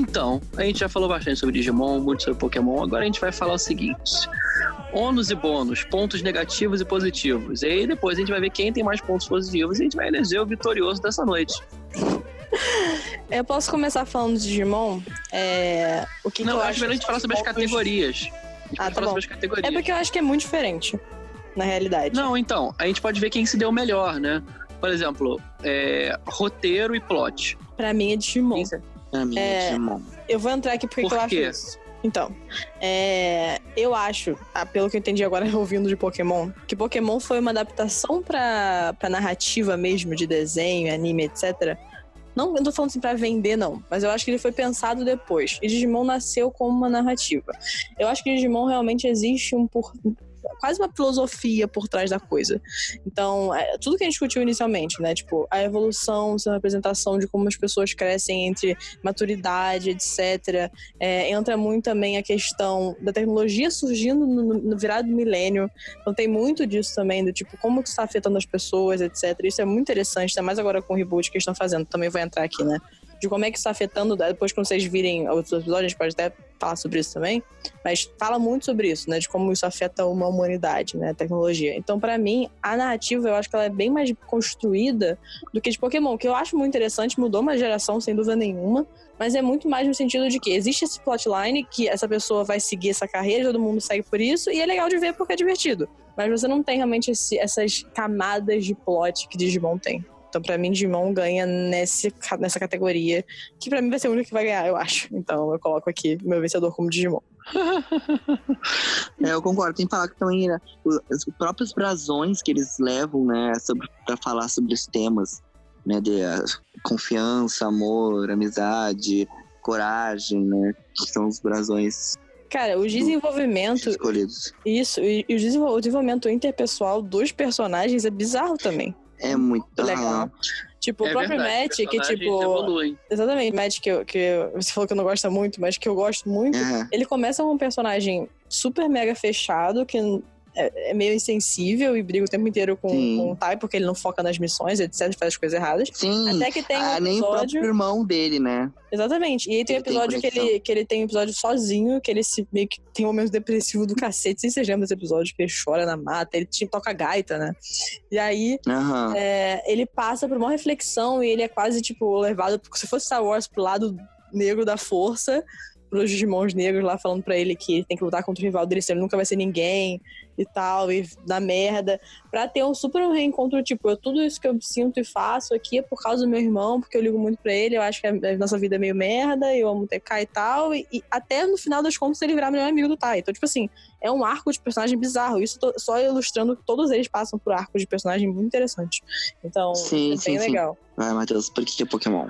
Então, a gente já falou bastante sobre Digimon, muito sobre Pokémon. Agora a gente vai falar o seguinte: ônus e bônus, pontos negativos e positivos. E aí depois a gente vai ver quem tem mais pontos positivos e a gente vai eleger o vitorioso dessa noite. Eu posso começar falando de Digimon? É... O que, Não, que eu acho acho melhor a gente falar sobre as categorias. A gente Ah, tá bom. sobre as categorias. É porque eu acho que é muito diferente, na realidade. Não, então, a gente pode ver quem se deu melhor, né? Por exemplo, é, roteiro e plot. Pra mim é Digimon. Pra mim, É. Digimon. Eu vou entrar aqui porque Por eu acho isso. Então, é, eu acho, ah, pelo que eu entendi agora ouvindo de Pokémon, que Pokémon foi uma adaptação pra, pra narrativa mesmo, de desenho, anime, etc. Não, eu não tô falando assim pra vender, não. Mas eu acho que ele foi pensado depois. E Digimon nasceu como uma narrativa. Eu acho que Digimon realmente existe um por. Quase uma filosofia por trás da coisa. Então, é, tudo que a gente discutiu inicialmente, né? Tipo, a evolução, a representação de como as pessoas crescem entre maturidade, etc. É, entra muito também a questão da tecnologia surgindo no, no virado do milênio. Então tem muito disso também, do tipo, como que está afetando as pessoas, etc. Isso é muito interessante, ainda mais agora com o reboot que estão fazendo. Também vai entrar aqui, né? De como é que está afetando, depois quando vocês virem outros episódios, a gente pode até falar sobre isso também. Mas fala muito sobre isso, né? De como isso afeta uma humanidade, né? A tecnologia. Então, pra mim, a narrativa, eu acho que ela é bem mais construída do que de Pokémon, que eu acho muito interessante, mudou uma geração, sem dúvida nenhuma. Mas é muito mais no sentido de que existe esse plotline que essa pessoa vai seguir essa carreira, todo mundo segue por isso, e é legal de ver porque é divertido. Mas você não tem realmente esse- essas camadas de plot que Digimon tem. Então, pra mim, Digimon ganha nesse, nessa categoria, que pra mim vai ser o único que vai ganhar, eu acho. Então, eu coloco aqui meu vencedor como Digimon. É, eu concordo. Tem que falar que também né, os próprios brasões que eles levam, né, pra falar sobre os temas, né, de ah, confiança, amor, amizade, coragem, né, que são os brasões Cara, o desenvolvimento, escolhidos. isso, e, e o desenvolvimento interpessoal dos personagens é bizarro também. É muito legal. Tipo, o é próprio verdade, Matt, que tipo. evoluem. Exatamente, Matt, que, eu- que eu- você falou que não gosta muito, mas que eu gosto muito. É, Ele começa com um personagem super mega fechado, que é, é meio insensível e briga o tempo inteiro com, com o Tai, porque ele não foca nas missões, etc, faz as coisas erradas. Sim, Até que tem um ah, nem o próprio episódio. irmão dele, né? Exatamente. E aí tem um Ele tem episódio que ele, que ele tem um episódio sozinho, que ele se, meio que tem um momento depressivo do cacete. Vocês lembram desse episódio, que ele chora na mata, ele tipo, toca gaita, né? E aí Aham. é, ele passa por uma reflexão e ele é quase, tipo, levado, se fosse Star Wars, pro lado negro da força, pros Digimons negros lá falando pra ele que tem que lutar contra o rival dele, senão ele nunca vai ser ninguém e tal, e dá merda. Pra ter um super reencontro, tipo, eu, tudo isso que eu sinto e faço aqui é por causa do meu irmão, porque eu ligo muito pra ele, eu acho que a, a nossa vida é meio merda, eu amo o TK e tal, e, e até no final das contas ele virar melhor amigo do Tai. Então, tipo assim, é um arco de personagem bizarro. Isso tô- só ilustrando que todos eles passam por arcos de personagem muito interessante. Então, Sim, é sim, bem sim. legal. Vai, Matheus, por que que é Pokémon?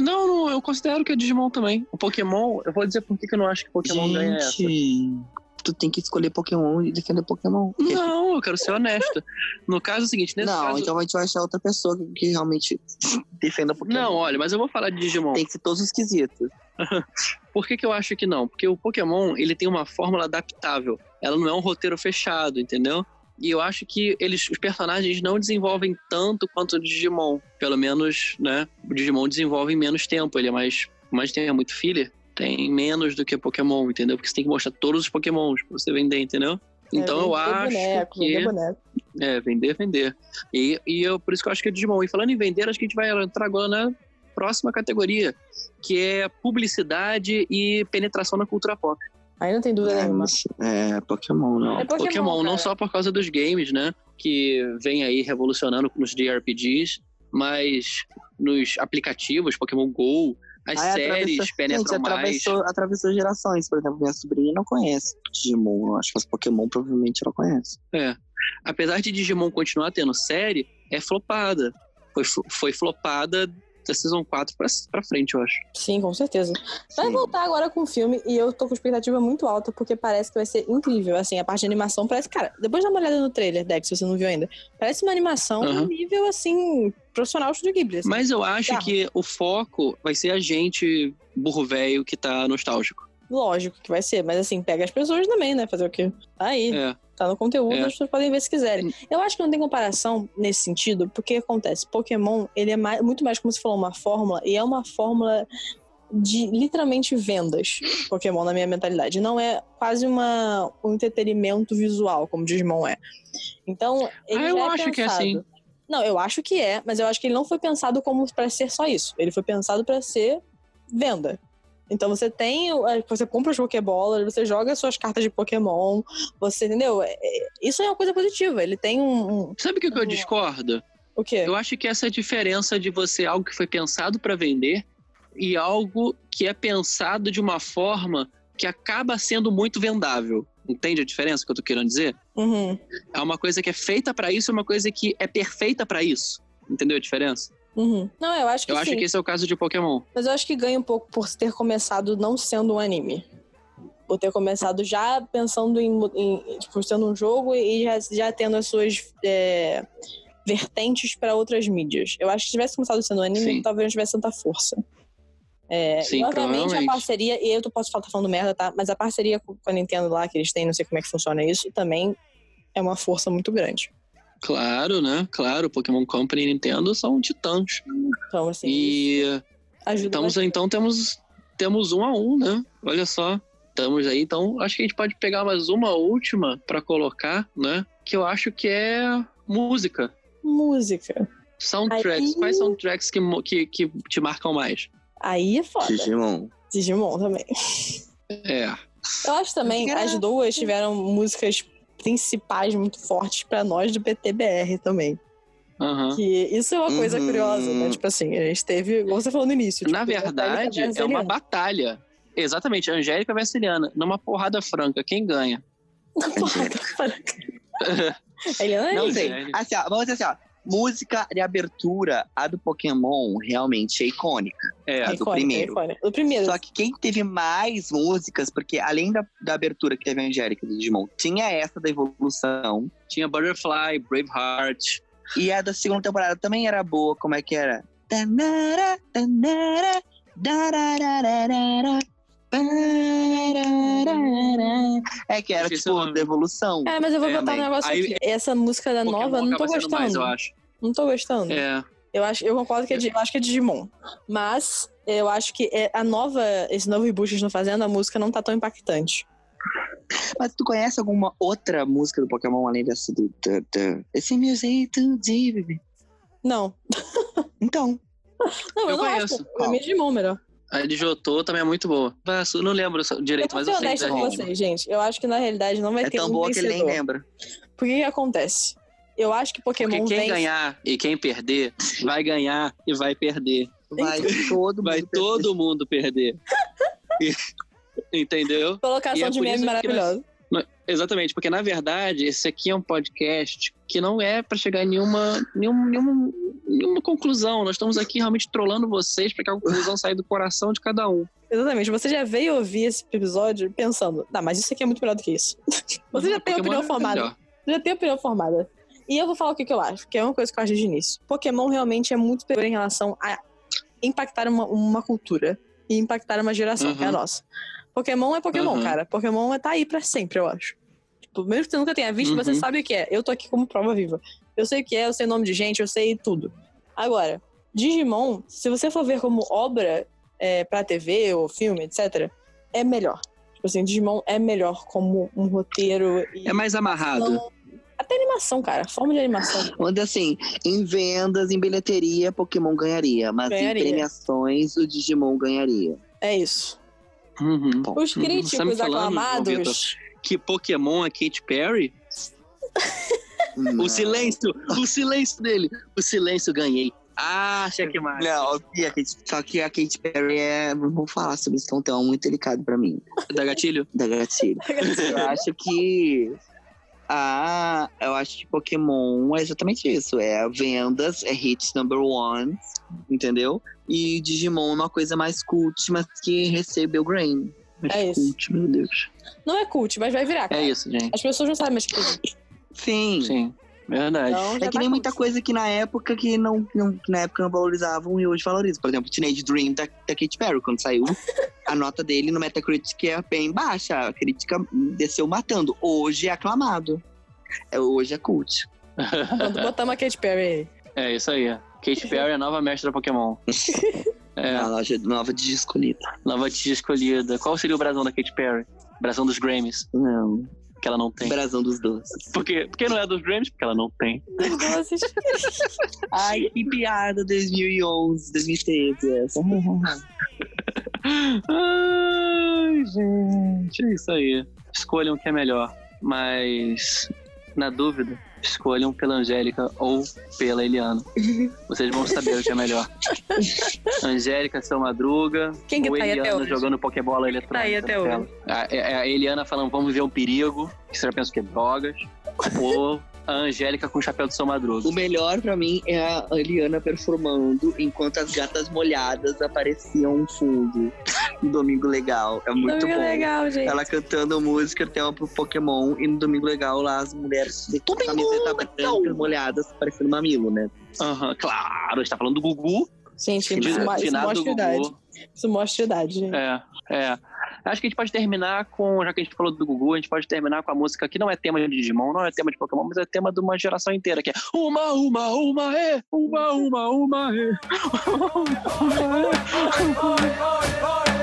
Não, não, eu considero que é Digimon também. O Pokémon, eu vou dizer por que eu não acho que Pokémon ganha essa. Gente, tu tem que escolher Pokémon e defender Pokémon. Não, eu quero ser honesto. No caso é o seguinte, nesse Não, caso... então a gente vai achar outra pessoa que, que realmente defenda Pokémon. Não, olha, mas eu vou falar de Digimon. Tem que ser todos os quesitos. Por que, que eu acho que não? Porque o Pokémon, ele tem uma fórmula adaptável. Ela não é um roteiro fechado, entendeu? E eu acho que eles, os personagens não desenvolvem tanto quanto o Digimon. Pelo menos, né? O Digimon desenvolve em menos tempo. Ele é mais. Mas tem é muito filler. Tem menos do que Pokémon, entendeu? Porque você tem que mostrar todos os Pokémons pra você vender, entendeu? Então É, eu vender acho boneco, que. vender boneco. É, vender, vender. E, e eu, por isso que eu acho que é Digimon. E falando em vender, acho que a gente vai entrar agora na próxima categoria, que é publicidade e penetração na cultura pop. Aí não tem dúvida É, nenhuma. é, Pokémon, não. É Pokémon, Pokémon, não só por causa dos games, né? Que vem aí revolucionando nos JRPGs, mas nos aplicativos, Pokémon GO, as Aí séries atravessou- penetram Gente, mais. atravessou, atravessou gerações. Por exemplo, minha sobrinha não conhece Digimon. Eu acho que as Pokémon provavelmente ela conhece. É. Apesar de Digimon continuar tendo série, é flopada. Foi, foi flopada da Season 4 pra, pra frente, eu acho. Sim, com certeza. Vai Sim. voltar agora com o filme e eu tô com expectativa muito alta porque parece que vai ser incrível. Assim, a parte de animação parece. Cara, depois dá uma olhada no trailer, Dex, se você não viu ainda. Parece uma animação Aham. nível, assim, profissional Estúdio Ghibli. Assim. Mas eu acho que o foco vai ser a gente, burro velho, que tá nostálgico. Lógico que vai ser, mas assim, pega as pessoas também, né? Fazer o quê? Tá aí. É. Tá no conteúdo, É. as pessoas podem ver se quiserem. Eu acho que não tem comparação nesse sentido, porque acontece, Pokémon, ele é mais- muito mais, como você falou, uma fórmula, e é uma fórmula de literalmente vendas Pokémon na minha mentalidade. Não é quase uma, um entretenimento visual, como Digimon é. Então, ele Ah, eu é acho que é assim. Não, eu acho que é, mas eu acho que ele não foi pensado como para ser só isso. Ele foi pensado para ser venda. Então você tem, é, você compra os Pokébolas, você joga suas cartas de Pokémon, você entendeu? É- é- Isso é uma coisa positiva. Ele tem um, um- Sabe o que, que eu discordo? o quê? Eu acho que essa diferença de você algo que foi pensado para vender e algo que é pensado de uma forma que acaba sendo muito vendável. Entende a diferença que eu tô querendo dizer? Uhum, É uma coisa que é feita para isso, é uma coisa que é perfeita para isso. Entendeu a diferença? Uhum. Não, eu acho que Eu sim. acho que esse é o caso de Pokémon. Mas eu acho que ganha um pouco por ter começado não sendo um anime. Por ter começado já pensando em, em tipo, sendo um jogo e já, já tendo as suas é, vertentes para outras mídias. Eu acho que se tivesse começado sendo um anime, Sim. talvez não tivesse tanta força. É, Sim, e obviamente a parceria, e eu tô- posso falar, tá falando merda, tá? Mas a parceria com a Nintendo lá, que eles têm, não sei como é que funciona isso, também é uma força muito grande. Claro, né? Claro, Pokémon Company e Nintendo são titãs. Então, assim, E ajuda estamos, então temos, temos um a um, né? Olha só. Estamos aí, então acho que a gente pode pegar mais uma última para colocar, né? Que eu acho que é música. música. Soundtracks. Aí- Quais soundtracks que, que, que te marcam mais? Aí é foda. Digimon. Digimon também. É. Eu acho também, as duas tiveram músicas principais muito fortes pra nós do PTBR também. Aham. Que isso é uma coisa Uhum. curiosa, né? Tipo assim, a gente teve, igual você falou no início. Na tipo, verdade, Angélica é uma batalha. Exatamente, Angélica versus Eliana. Numa porrada franca, quem ganha? Eliana. Eliana Não sei. Assim, ó, vamos dizer assim, ó. Música de abertura, a do Pokémon, realmente é icônica. É. a do Icônica, primeiro. icônica. Do primeiro. Só que quem teve mais músicas, porque além da, da abertura que teve a Angélica do Digimon, tinha essa da evolução. Tinha Butterfly, Braveheart. E a da segunda temporada também era boa, como é que era? Tanara, tanara. É que era tipo o nome. da evolução. É, mas eu vou É, botar um negócio aí- aqui. Essa música da nova, eu não tô gostando. mais, eu acho. Não tô gostando. É. Eu, acho, eu concordo que é, eu acho que é Digimon. Mas eu acho que a nova, esse novo reboot que estão fazendo, a música não tá tão impactante. Mas tu conhece alguma outra música do Pokémon além dessa do. Esse meu jeito de? Não. Então, Não, eu, Eu não conheço. acho. Pra é Digimon melhor. A de Jotô também é muito boa. Mas eu não lembro Eu direito, vou mas ser eu sei honesta da com ritmo. vocês, gente. Eu acho que na realidade não vai é ter tão um boa que ele nem lembra. Por que que acontece? Eu acho que Pokémon Porque quem vence... ganhar e quem perder, vai ganhar e vai perder. Vai todo mundo. Vai perder. todo mundo perder. Entendeu? Colocação E é de meme maravilhosa. Exatamente, porque na verdade esse aqui é um podcast que não é pra chegar em nenhuma, nenhum, nenhuma, nenhuma conclusão. Nós estamos aqui realmente trollando vocês pra que a conclusão saia do coração de cada um. Exatamente. Você já veio ouvir esse episódio pensando, tá, mas isso aqui é muito melhor do que isso. Você já tem Pokémon opinião é formada. melhor. Já tem opinião formada. E eu vou falar o que, que eu acho, que é uma coisa que eu acho de início. Pokémon realmente é muito superior em relação a impactar uma, uma cultura e impactar uma geração, que é a Uhum. nossa. Pokémon é Pokémon, Uhum. cara. Pokémon é- tá aí pra sempre, eu acho. Tipo, mesmo que você nunca tenha visto, você Uhum. sabe o que é. Eu tô aqui como prova viva. Eu sei o que é, eu sei nome de gente, eu sei tudo. Agora, Digimon, se você for ver como obra é, pra TV ou filme, etc., é melhor. Tipo assim, Digimon é melhor como um roteiro É mais amarrado. não- Até animação, cara. Forma de animação. Onde assim, em vendas, em bilheteria, Pokémon ganharia. Mas Ganharia. em premiações, o Digimon ganharia. É isso. Uhum. Os Uhum. críticos Você tá falando, aclamados. Vitor, que Pokémon é Katy Perry? Não. O silêncio, o silêncio dele. O silêncio ganhei. Ah, checkmate. Não, só que a Katy Perry é. Vamos falar sobre isso, que é tema muito delicado pra mim. Da gatilho? Da gatilho. Eu acho que. Ah, eu acho que Pokémon é exatamente isso. É vendas, é hit number one, entendeu? E Digimon é uma coisa mais cult, mas que recebeu Grain. É isso. Cult, meu Deus. Não é cult, mas vai virar. É cara. isso, gente. As pessoas não sabem mais que existe. Sim. Sim, verdade. Então, É que tá nem muita cult. coisa que na época que não, não- na época não valorizavam e hoje valorizam. Por exemplo, Teenage Dream da, da Katy Perry, quando saiu, a nota dele no Metacritic é bem baixa. A crítica desceu matando. Hoje é aclamado. É, hoje é cult. Quando botamos a Katy Perry aí. É isso aí. Katy Perry é a nova mestra Pokémon. É, A loja nova de escolhida. nova tia escolhida. Qual seria o brasão da Katy Perry? Brasão dos Grammys, Não. que ela não tem. Brasão dos doces. Por quê? Porque não é dos Grammys? Porque ela não tem. Doces. Ai, que piada. 2011, 2013. Essa. Ai, gente, é isso aí. Escolham o que é melhor. Mas, na dúvida, escolham pela Angélica ou pela Eliana. Vocês vão saber o que é melhor. Angélica, seu Madruga. Quem que ou tá aí até Eliana hoje? jogando Pokebola eletrônica. Tá aí até hoje. tela. A, é- a Eliana falando, vamos ver um perigo. Que você já pensa que é drogas. ou a Angélica com o chapéu do seu Madruga. O melhor pra mim é a Eliana performando enquanto as gatas molhadas apareciam no fundo. Um domingo legal. É muito Domingo bom. legal, gente. Ela cantando música, tema pro Pokémon, e no domingo legal lá as mulheres de camiseta branca molhadas, parecendo mamilo, né? Aham, claro, a gente tá falando do Gugu. Gente, de- isso, mo- isso mostra idade. Isso mostra idade, gente. É, é. Acho que a gente pode terminar com, já que a gente falou do Gugu, a gente pode terminar com a música que não é tema de Digimon, não é tema de Pokémon, mas é tema de uma geração inteira, que é Uma, uma, uma, é! Uma, uma, uma, é! Uma, uma, uma, é!